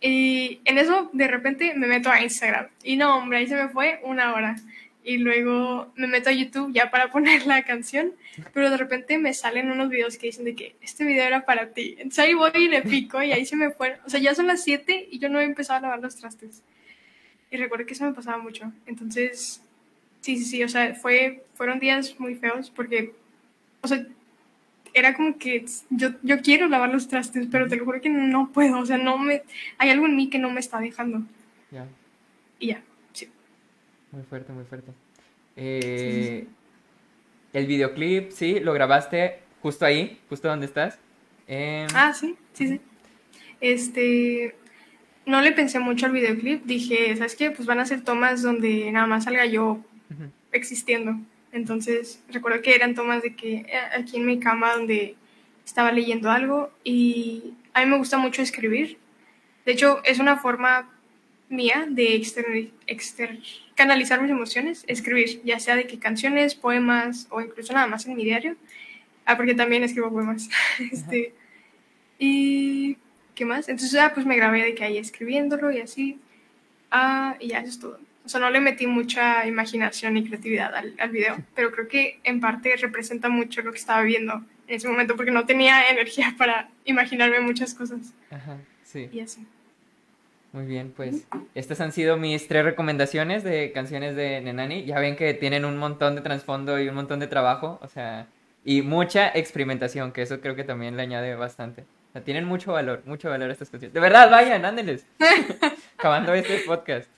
Y en eso, de repente, me meto a Instagram. Y no, hombre, ahí se me fue una hora. Y luego me meto a YouTube ya para <laughs> poner la canción. Pero de repente me salen unos videos que dicen de que este video era para ti. Entonces ahí voy y le pico y ahí se me fue. O sea, ya son las 7 y yo no he empezado a lavar los trastes. Y recuerdo que eso me pasaba mucho. Entonces, sí, sí, sí. O sea, fue, fueron días muy feos porque, o sea, era como que yo, yo quiero lavar los trastes, pero te lo juro que no puedo. O sea, no me. Hay algo en mí que no me está dejando. Ya. Y ya, sí. Muy fuerte, muy fuerte. Eh, El videoclip, sí, lo grabaste justo ahí, justo donde estás. Em, Ah, sí, sí, sí. Este. No le pensé mucho al videoclip. Dije, ¿sabes qué? Pues van a ser tomas donde nada más salga yo existiendo. Entonces, recuerdo que eran tomas de que eh, aquí en mi cama donde estaba leyendo algo y a mí me gusta mucho escribir. De hecho, es una forma mía de exter- canalizar mis emociones, escribir, ya sea de que canciones, poemas o incluso nada más en mi diario. Ah, porque también escribo poemas. <laughs> este, y ¿qué más? Entonces, ah, pues me grabé de que ahí escribiéndolo y así. Ah, y ya eso es todo. O sea, no le metí mucha imaginación y creatividad al, al video, pero creo que en parte representa mucho lo que estaba viendo en ese momento porque no tenía energía <laughs> para imaginarme muchas cosas. Ajá, sí. Y así. Muy bien, pues estas han sido mis tres recomendaciones de canciones de Nenani. Ya ven que tienen un montón de trasfondo y un montón de trabajo, o sea, y mucha experimentación, que eso creo que también le añade bastante. O sea, tienen mucho valor, mucho valor estas canciones. De verdad, vayan, ándeles. <laughs> Acabando este podcast.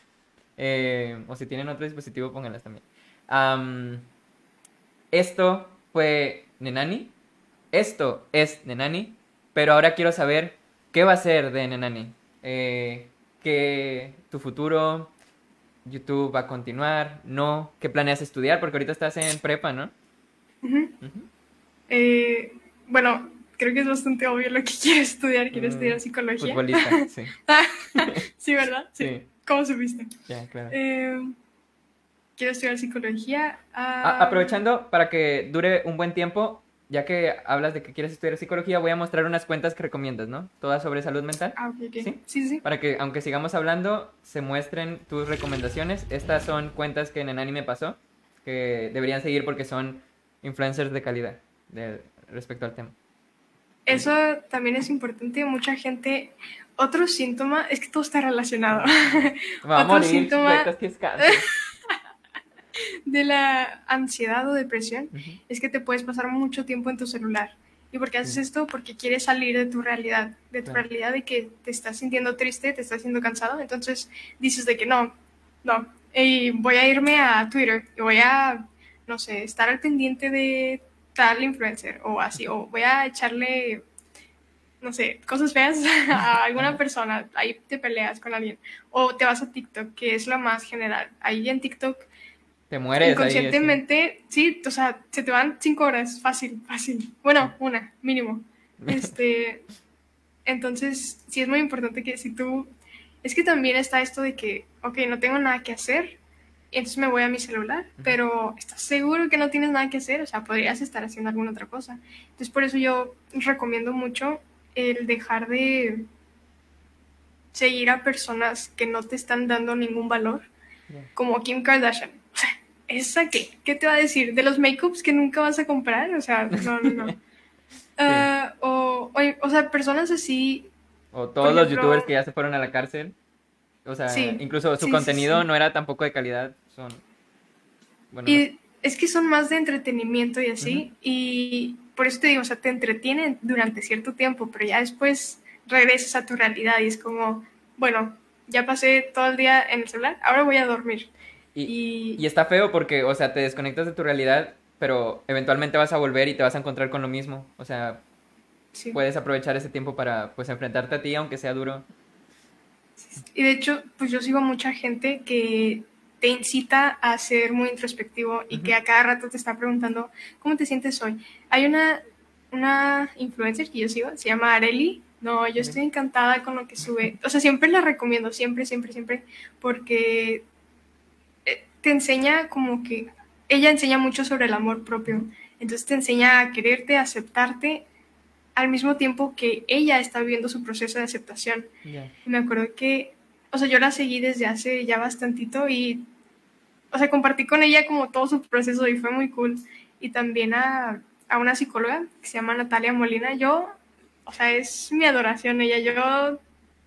Eh, o si tienen otro dispositivo, pónganlas también. Am, esto fue Nenani. Esto es Nenani. Pero ahora quiero saber qué va a ser de Nenani. Eh, ¿Qué tu futuro? ¿YouTube va a continuar? ¿No? ¿Qué planeas estudiar? Porque ahorita estás en prepa, ¿no? Eh, bueno, creo que es bastante obvio lo que <laughs> quiero estudiar. Quiero Mm, estudiar psicología. Futbolista, sí. <laughs> sí, ¿verdad? Sí. Sí, ¿Cómo supiste? ya, claro. Eh, quiero estudiar psicología. Ah, aprovechando para que dure un buen tiempo, ya que hablas de que quieres estudiar psicología, voy a mostrar unas cuentas que recomiendas, ¿no? Todas sobre salud mental. Ah, ok, ok. ¿Sí? Sí, sí. Para que, aunque sigamos hablando, se muestren tus recomendaciones. Estas son cuentas que Nenani me pasó, que deberían seguir porque son influencers de calidad de- respecto al tema. Eso también es importante. Mucha gente. Otro síntoma es que todo está relacionado. <laughs> Va a Otro morir, síntoma- sueltas que es cáncer. <laughs> de la ansiedad o depresión es que te puedes pasar mucho tiempo en tu celular. ¿Y por qué haces esto? Porque quieres salir de tu realidad, de tu Claro. realidad de que te estás sintiendo triste, te estás sintiendo cansado. Entonces dices de que no, no, y voy a irme a Twitter y voy a, no sé, estar al pendiente de tal influencer o así, o voy a echarle, no sé, cosas feas <laughs> a alguna persona, ahí te peleas con alguien, o te vas a TikTok, que es lo más general. Ahí en TikTok Te mueres ahí. Inconscientemente, sí, o sea, se te van cinco horas, fácil, fácil. Bueno, una, mínimo. <laughs> Este, entonces, sí es muy importante que si tú, es que también está esto de que, ok, no tengo nada que hacer, entonces me voy a mi celular, pero ¿estás seguro que no tienes nada que hacer? O sea, podrías estar haciendo alguna otra cosa. Entonces, por eso yo recomiendo mucho el dejar de seguir a personas que no te están dando ningún valor como Kim Kardashian. <laughs> O sea, ¿esa qué? ¿Qué te va a decir? ¿De los makeups que nunca vas a comprar? O sea, no, no, no. <laughs> Ah, o, o, o sea, personas así. O todos los youtubers que ya se fueron a la cárcel. O sea, Sí, incluso su sí, contenido sí. no era tampoco de calidad. Son. Bueno, Y es que son más de entretenimiento y así. Y por eso te digo, o sea, te entretienen durante cierto tiempo, pero ya después regresas a tu realidad y es como, bueno, ya pasé todo el día en el celular, ahora voy a dormir. y, Y, y está feo porque, o sea, te desconectas de tu realidad, pero eventualmente vas a volver y te vas a encontrar con lo mismo. O sea, puedes aprovechar ese tiempo para, pues, enfrentarte a ti, aunque sea duro. Y de hecho, pues yo sigo mucha gente que te incita a ser muy introspectivo y que a cada rato te está preguntando, ¿cómo te sientes hoy? Hay una, una influencer que yo sigo, se llama Areli. No, yo estoy encantada con lo que sube. O sea, siempre la recomiendo, siempre, siempre, siempre, porque eh, te enseña como que ella enseña mucho sobre el amor propio. Entonces te enseña a quererte, a aceptarte, al mismo tiempo que ella está viviendo su proceso de aceptación. Ya. Y me acuerdo que, o sea, yo la seguí desde hace ya bastantito y, o sea, compartí con ella como todo su proceso y fue muy cool. Y también a, a una psicóloga que se llama Natalia Molina. Yo, o sea, es mi adoración ella. Yo,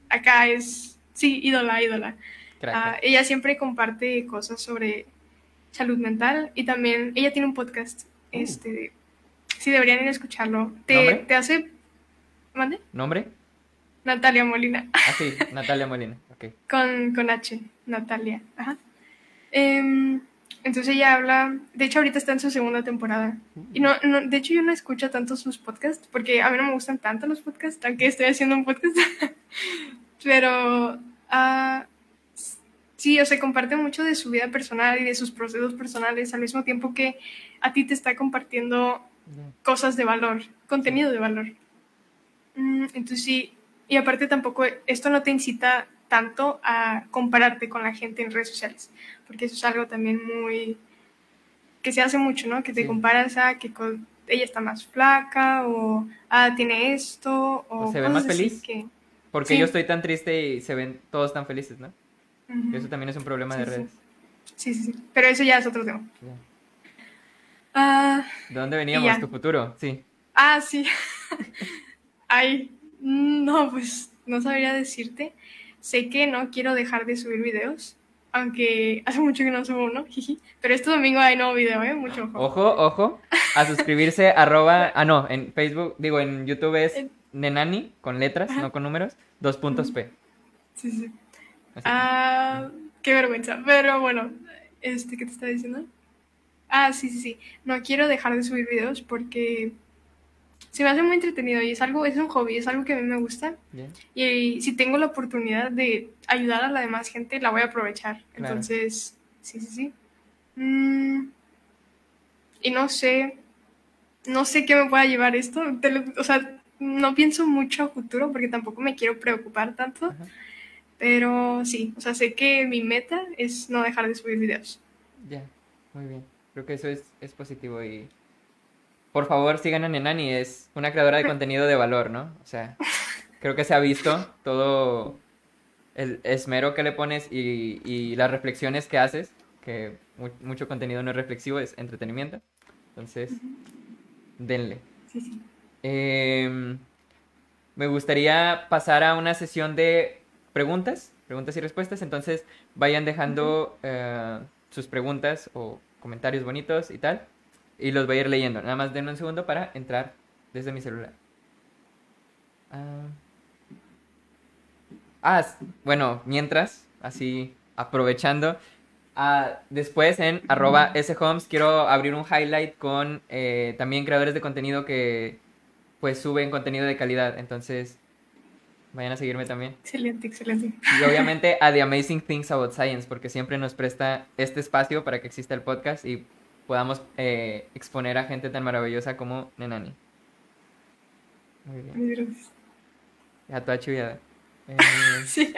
acá es, sí, ídola, ídola. Ah, ella siempre comparte cosas sobre salud mental y también ella tiene un podcast. Este, sí, deberían ir a escucharlo. Te, ¿Nombre? te hace, ¿mande? ¿Nombre? Natalia Molina. Ah, sí, <laughs> Natalia Molina. Ok. Con, con H, Natalia. Ajá. Em, entonces ella habla, de hecho ahorita está en su segunda temporada. Y no, no, de hecho yo no escucho tanto sus podcasts, porque a mí no me gustan tanto los podcasts, aunque estoy haciendo un podcast. <laughs> Pero ah, sí, o sea, comparte mucho de su vida personal y de sus procesos personales, al mismo tiempo que a ti te está compartiendo. Cosas de valor, contenido de valor. Mm, entonces sí, y aparte tampoco esto no te incita tanto a compararte con la gente en redes sociales, porque eso es algo también muy que se hace mucho, ¿no? Que te Sí. comparas a que con- ella está más flaca o ah, tiene esto o, O se ve más feliz. que- Porque Sí. yo estoy tan triste y se ven todos tan felices, ¿no? Ujú. Eso también es un problema de Sí, sí. redes. Sí, sí, sí. Pero eso ya es otro tema. Ya. Ah, ¿De dónde veníamos? Tu futuro, sí. ah, sí. <laughs> Ay, no, pues no sabría decirte. Sé que no quiero dejar de subir videos, aunque hace mucho que no subo uno, <laughs> jiji. Pero este domingo hay nuevo video, ¿eh? Mucho ojo. Ojo, ojo, a suscribirse, <laughs> arroba, ah no, en Facebook, digo, en YouTube es En- Nenani, con letras, no con números, dos puntos P. Sí, sí. Ah, qué vergüenza. Pero bueno, este, ¿qué te estaba diciendo? Ah, sí, sí, sí. No quiero dejar de subir videos porque se me hace muy entretenido y es algo, es un hobby, es algo que a mí me gusta. Y si tengo la oportunidad de ayudar a la demás gente, la voy a aprovechar. Claro. Entonces, sí, sí, sí. Mm, y no sé, no sé qué me pueda llevar esto. Lo- o sea, no pienso mucho a futuro porque tampoco me quiero preocupar tanto. Ajá. Pero sí, o sea, sé que mi meta es no dejar de subir videos. Ya, muy bien. Creo que eso es, es positivo y por favor sigan a Nenani, es una creadora de contenido de valor, ¿no? O sea, creo que se ha visto todo el esmero que le pones y, y las reflexiones que haces, que mu- mucho contenido no es reflexivo, es entretenimiento. Entonces, denle. Sí, sí. Em, me gustaría pasar a una sesión de preguntas, preguntas y respuestas. Entonces, vayan dejando eh, sus preguntas o comentarios bonitos y tal. Y los voy a ir leyendo. Nada más denme un segundo para entrar desde mi celular. Ah, Ah, bueno, mientras, así aprovechando. ah, después en arroba shomes quiero abrir un highlight con eh, también creadores de contenido que pues suben contenido de calidad. Entonces, vayan a seguirme también. Excelente, excelente. Y obviamente a The Amazing Things About Science, porque siempre nos presta este espacio para que exista el podcast y podamos eh, exponer a gente tan maravillosa como Nenani. Muy bien. Muy gracias. Ya toda chullada. Eh, <laughs> Sí.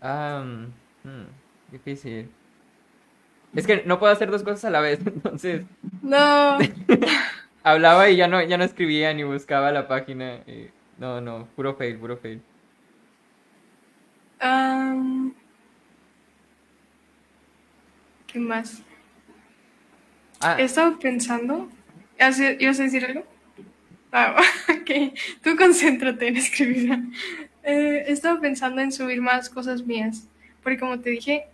hmm, difícil. Es que no puedo hacer dos cosas a la vez, <laughs> entonces No. <laughs> hablaba y ya no, ya no escribía ni buscaba la página. y- no, no, puro fail, puro fail. Am, ¿Qué más? Ah, He estado pensando. ¿Hace- ¿Ibas a decir algo? Ah, <laughs> ok. Tú concéntrate en escribir. Eh, he estado pensando en subir más cosas mías. Porque como te dije,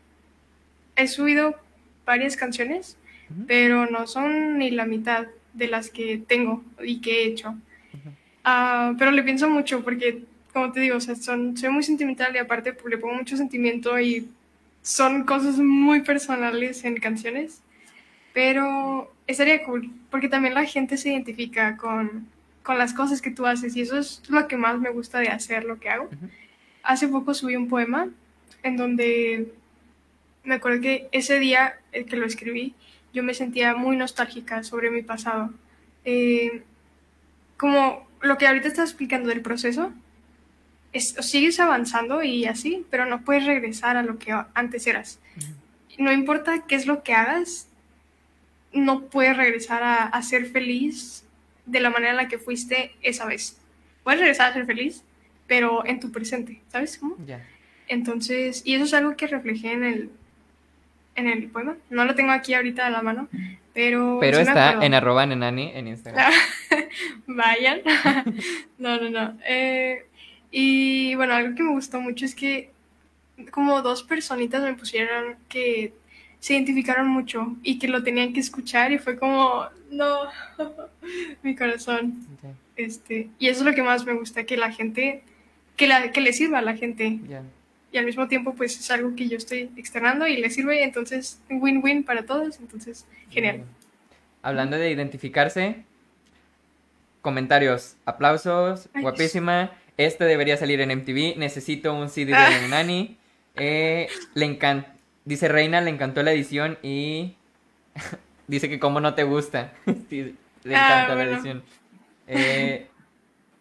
he subido varias canciones, pero no son ni la mitad de las que tengo y que he hecho. Ah, pero le pienso mucho porque, como te digo, o sea, son, soy muy sentimental y aparte pues, le pongo mucho sentimiento y son cosas muy personales en canciones. Pero estaría cool, porque también la gente se identifica con, con las cosas que tú haces y eso es lo que más me gusta de hacer lo que hago. Ujú. Hace poco subí un poema en donde me acuerdo que ese día eh, que lo escribí, yo me sentía muy nostálgica sobre mi pasado. Eh, como lo que ahorita estás explicando del proceso, es, sigues avanzando y así, pero no puedes regresar a lo que antes eras. No importa qué es lo que hagas, no puedes regresar a, a ser feliz de la manera en la que fuiste esa vez. Puedes regresar a ser feliz, pero en tu presente, ¿sabes cómo? ya. Entonces, y eso es algo que reflejé en el, en el poema. No lo tengo aquí ahorita a la mano, pero... Pero está en arroba nenani en Instagram. <laughs> Vayan. <laughs> no, no, no. Eh, y bueno, algo que me gustó mucho es que como dos personitas me pusieron que se identificaron mucho y que lo tenían que escuchar y fue como, no, <laughs> mi corazón. Este, y eso es lo que más me gusta, que la gente, que, la, que le sirva a la gente. ya. Y al mismo tiempo, pues es algo que yo estoy externando y le sirve, entonces win-win para todos, entonces genial. Hablando de identificarse, comentarios, aplausos, Ay, guapísima. Este debería salir en MTV. Necesito un CD Ah. de Nani. Eh, le encanta. Dice Reina, le encantó la edición y <laughs> dice que como no te gusta. <laughs> Sí, le Ah, encanta la edición. Eh,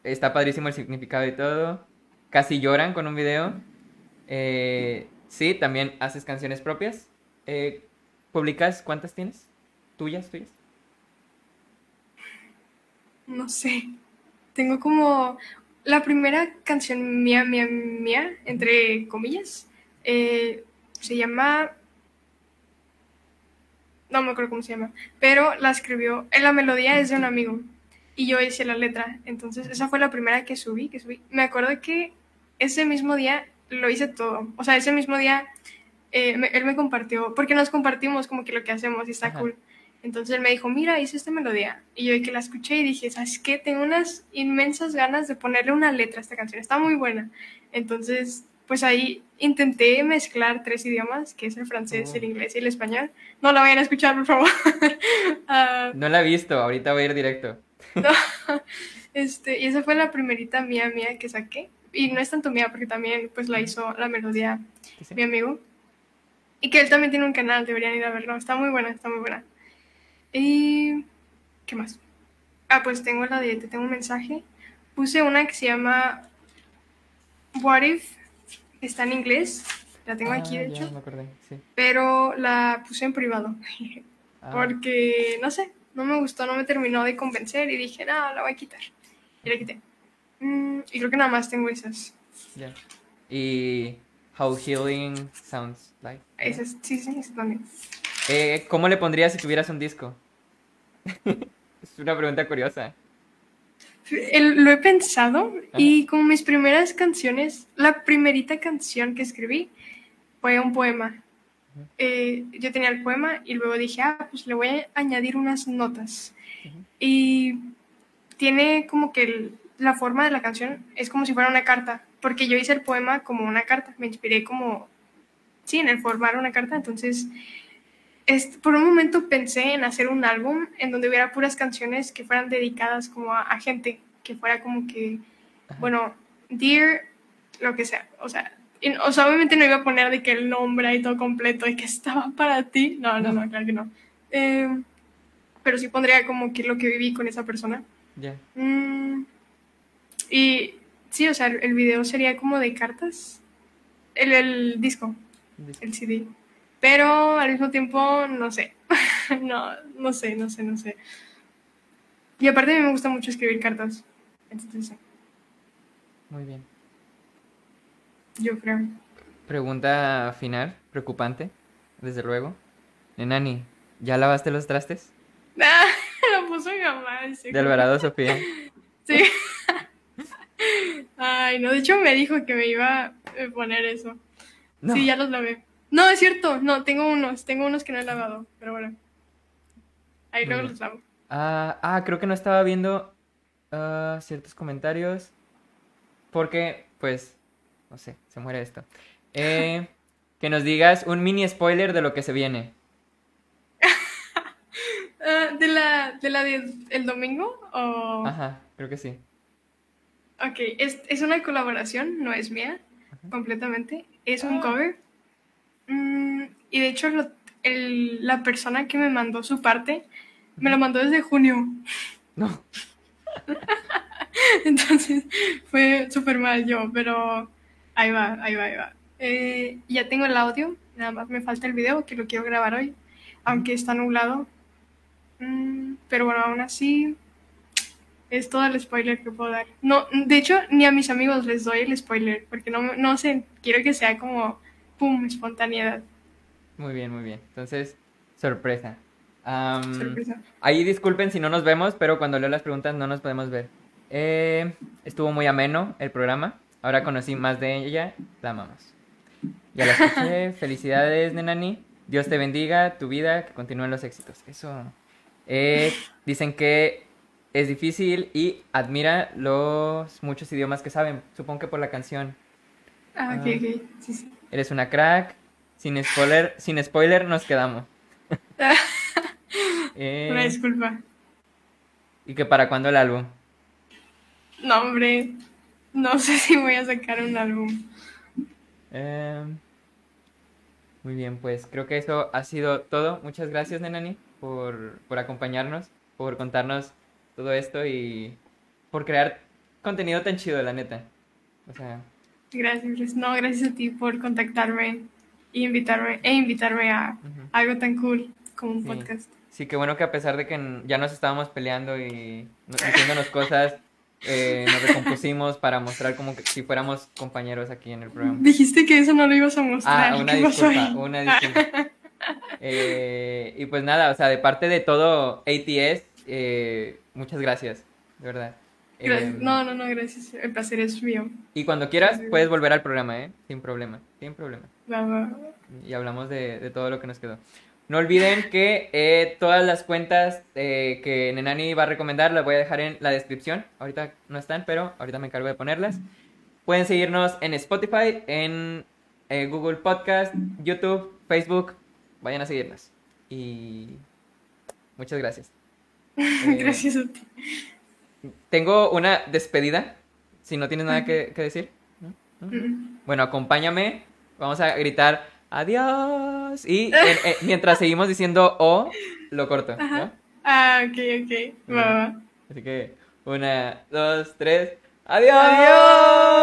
está padrísimo el significado y todo. Casi lloran con un video. Eh, sí, también haces canciones propias. Eh, ¿Publicas cuántas tienes? ¿Tuyas, tuyas? No sé. Tengo como la primera canción mía, mía, mía, entre comillas, eh, se llama no me acuerdo cómo se llama, pero la escribió, la melodía es de un amigo y yo hice la letra, entonces esa fue la primera que subí, que subí. Me acuerdo que ese mismo día lo hice todo, o sea, ese mismo día eh, me- él me compartió, porque nos compartimos como que lo que hacemos y está Ajá. cool. Entonces él me dijo, mira, hice esta melodía. Y yo que la escuché y dije, ¿sabes qué? Tengo unas inmensas ganas de ponerle una letra a esta canción. Está muy buena. Entonces, pues ahí intenté mezclar tres idiomas, que es el francés, Oh. el inglés y el español. No la vayan a escuchar, por favor. <laughs> Ah, No la he visto, ahorita voy a ir directo. <laughs> este, y esa fue la primerita mía, mía que saqué. Y no es tanto mía, porque también pues la hizo la melodía ¿Sí, mi amigo. Y que él también tiene un canal, deberían ir a verlo. Está muy buena, está muy buena. Y... ¿Qué más? Ah, pues tengo la de Te tengo un mensaje. Puse una que se llama What If. Está en inglés. La tengo aquí, de Ah, ya hecho. me acordé, sí. Pero la puse en privado. <laughs> Ah, Porque, no sé, no me gustó, no me terminó de convencer. Y dije, no, la voy a quitar. Y la quité. Mm, y creo que nada más tengo esas. ya. Y How Healing Sounds Like. Esas, sí, sí, esas también. Eh, ¿Cómo le pondrías si tuvieras un disco? <laughs> es una pregunta curiosa. El- lo he pensado y como mis primeras canciones, la primerita canción que escribí fue un poema. Eh, yo tenía el poema y luego dije, ah, pues le voy a añadir unas notas. Y tiene como que el- la forma de la canción es como si fuera una carta, porque yo hice el poema como una carta, me inspiré como, sí, en el formar una carta, entonces por un momento pensé en hacer un álbum en donde hubiera puras canciones que fueran dedicadas como a, a gente, que fuera como que, Ajá. bueno, Dear, lo que sea, o sea, y o sea, obviamente no iba a poner de que el nombre y todo completo y que <laughs> estaba para ti, no, no, no, claro que no. Eh, pero sí pondría como que lo que viví con esa persona. Ya. Mm, y sí, o sea, el, el video sería como de cartas, el, el disco, disco. el CD. Pero al mismo tiempo, no sé. <laughs> no, no sé, no sé, no sé. Y aparte a mí me gusta mucho escribir cartas. Entonces, sí, Muy bien. yo creo. Pregunta final, preocupante, desde luego. Nenani, ¿ya lavaste los trastes? <laughs> Ah, lo puso mi mamá. ese De Alvarado Sofía. <laughs> Sí. Ay, no, de hecho me dijo que me iba a poner eso. No. Sí, ya los lavé. No, es cierto, no, tengo unos, tengo unos que no he lavado, pero bueno. Ahí luego los lavo. Ah, ah, creo que no estaba viendo ah, ciertos comentarios. Porque, pues, no sé, se muere esto. Eh, <laughs> que nos digas un mini spoiler de lo que se viene. <laughs> Ah, ¿De la, de la del el domingo? O... Ajá, creo que sí. Ok, es, es una colaboración, no es mía, completamente. Es un Ah. cover. Mm, y de hecho, lo- el- la persona que me mandó su parte me lo mandó desde junio. No. <laughs> Entonces fue súper mal yo, pero ahí va, ahí va, ahí va. Eh, ya tengo el audio, nada más me falta el video que lo quiero grabar hoy, aunque está nublado. Mm, pero bueno, aún así es todo el spoiler que puedo dar. No, de hecho, ni a mis amigos les doy el spoiler, porque no, no sé, quiero que sea como, ¡pum!, espontaneidad. Muy bien, muy bien. Entonces, sorpresa. Am, Sorpresa. Ahí disculpen si no nos vemos, pero cuando leo las preguntas no nos podemos ver. Eh, estuvo muy ameno el programa. Ahora conocí más de ella. La amamos. Ya la escuché. <laughs> Felicidades, Nenani. Dios te bendiga tu vida, que continúen los éxitos. Eso. Eh, dicen que es difícil y admira los muchos idiomas que saben. Supongo que por la canción. Ah, ok, Ah. ok, sí, sí. Eres una crack. Sin spoiler, sin spoiler nos quedamos. <laughs> Eh, Una disculpa. ¿Y que para cuándo el álbum? No, hombre, no <laughs> sé si voy a sacar un álbum. Em, muy bien, pues creo que eso ha sido todo. Muchas gracias, Nenani, por, por acompañarnos, por contarnos todo esto y por crear contenido tan chido, la neta. O sea, Gracias. No, gracias a ti por contactarme y invitarme, e invitarme a algo tan cool como un Sí. podcast. sí, qué bueno que a pesar de que ya nos estábamos peleando y no- diciéndonos cosas, eh, nos recompusimos para mostrar como que si fuéramos compañeros aquí en el programa. Dijiste que eso no lo ibas a mostrar. Ah, una disculpa. <laughs> Eh, y pues nada, o sea, de parte de todo ATS, eh, muchas gracias, de verdad. Gracias. Eh, No, no, no, gracias. El placer es mío. Y cuando quieras, Sí. puedes volver al programa, ¿eh? Sin problema, sin problema. Va, va, va. Y hablamos de, de todo lo que nos quedó. No olviden que eh, todas las cuentas eh, que Nenani va a recomendar las voy a dejar en la descripción. Ahorita no están, pero ahorita me encargo de ponerlas. Pueden seguirnos en Spotify, en eh, Google Podcast, YouTube, Facebook. Vayan a seguirnos. Y muchas gracias. <laughs> Eh, Gracias a ti. Tengo una despedida, si no tienes nada que, que decir. ¿no? ¿No? Bueno, acompáñame. Vamos a gritar adiós. Y <laughs> eh, eh, mientras seguimos diciendo o, lo corto. Ah, ok, ok. Va, va. Así que, una, dos, tres. ¡Adiós! Adiós.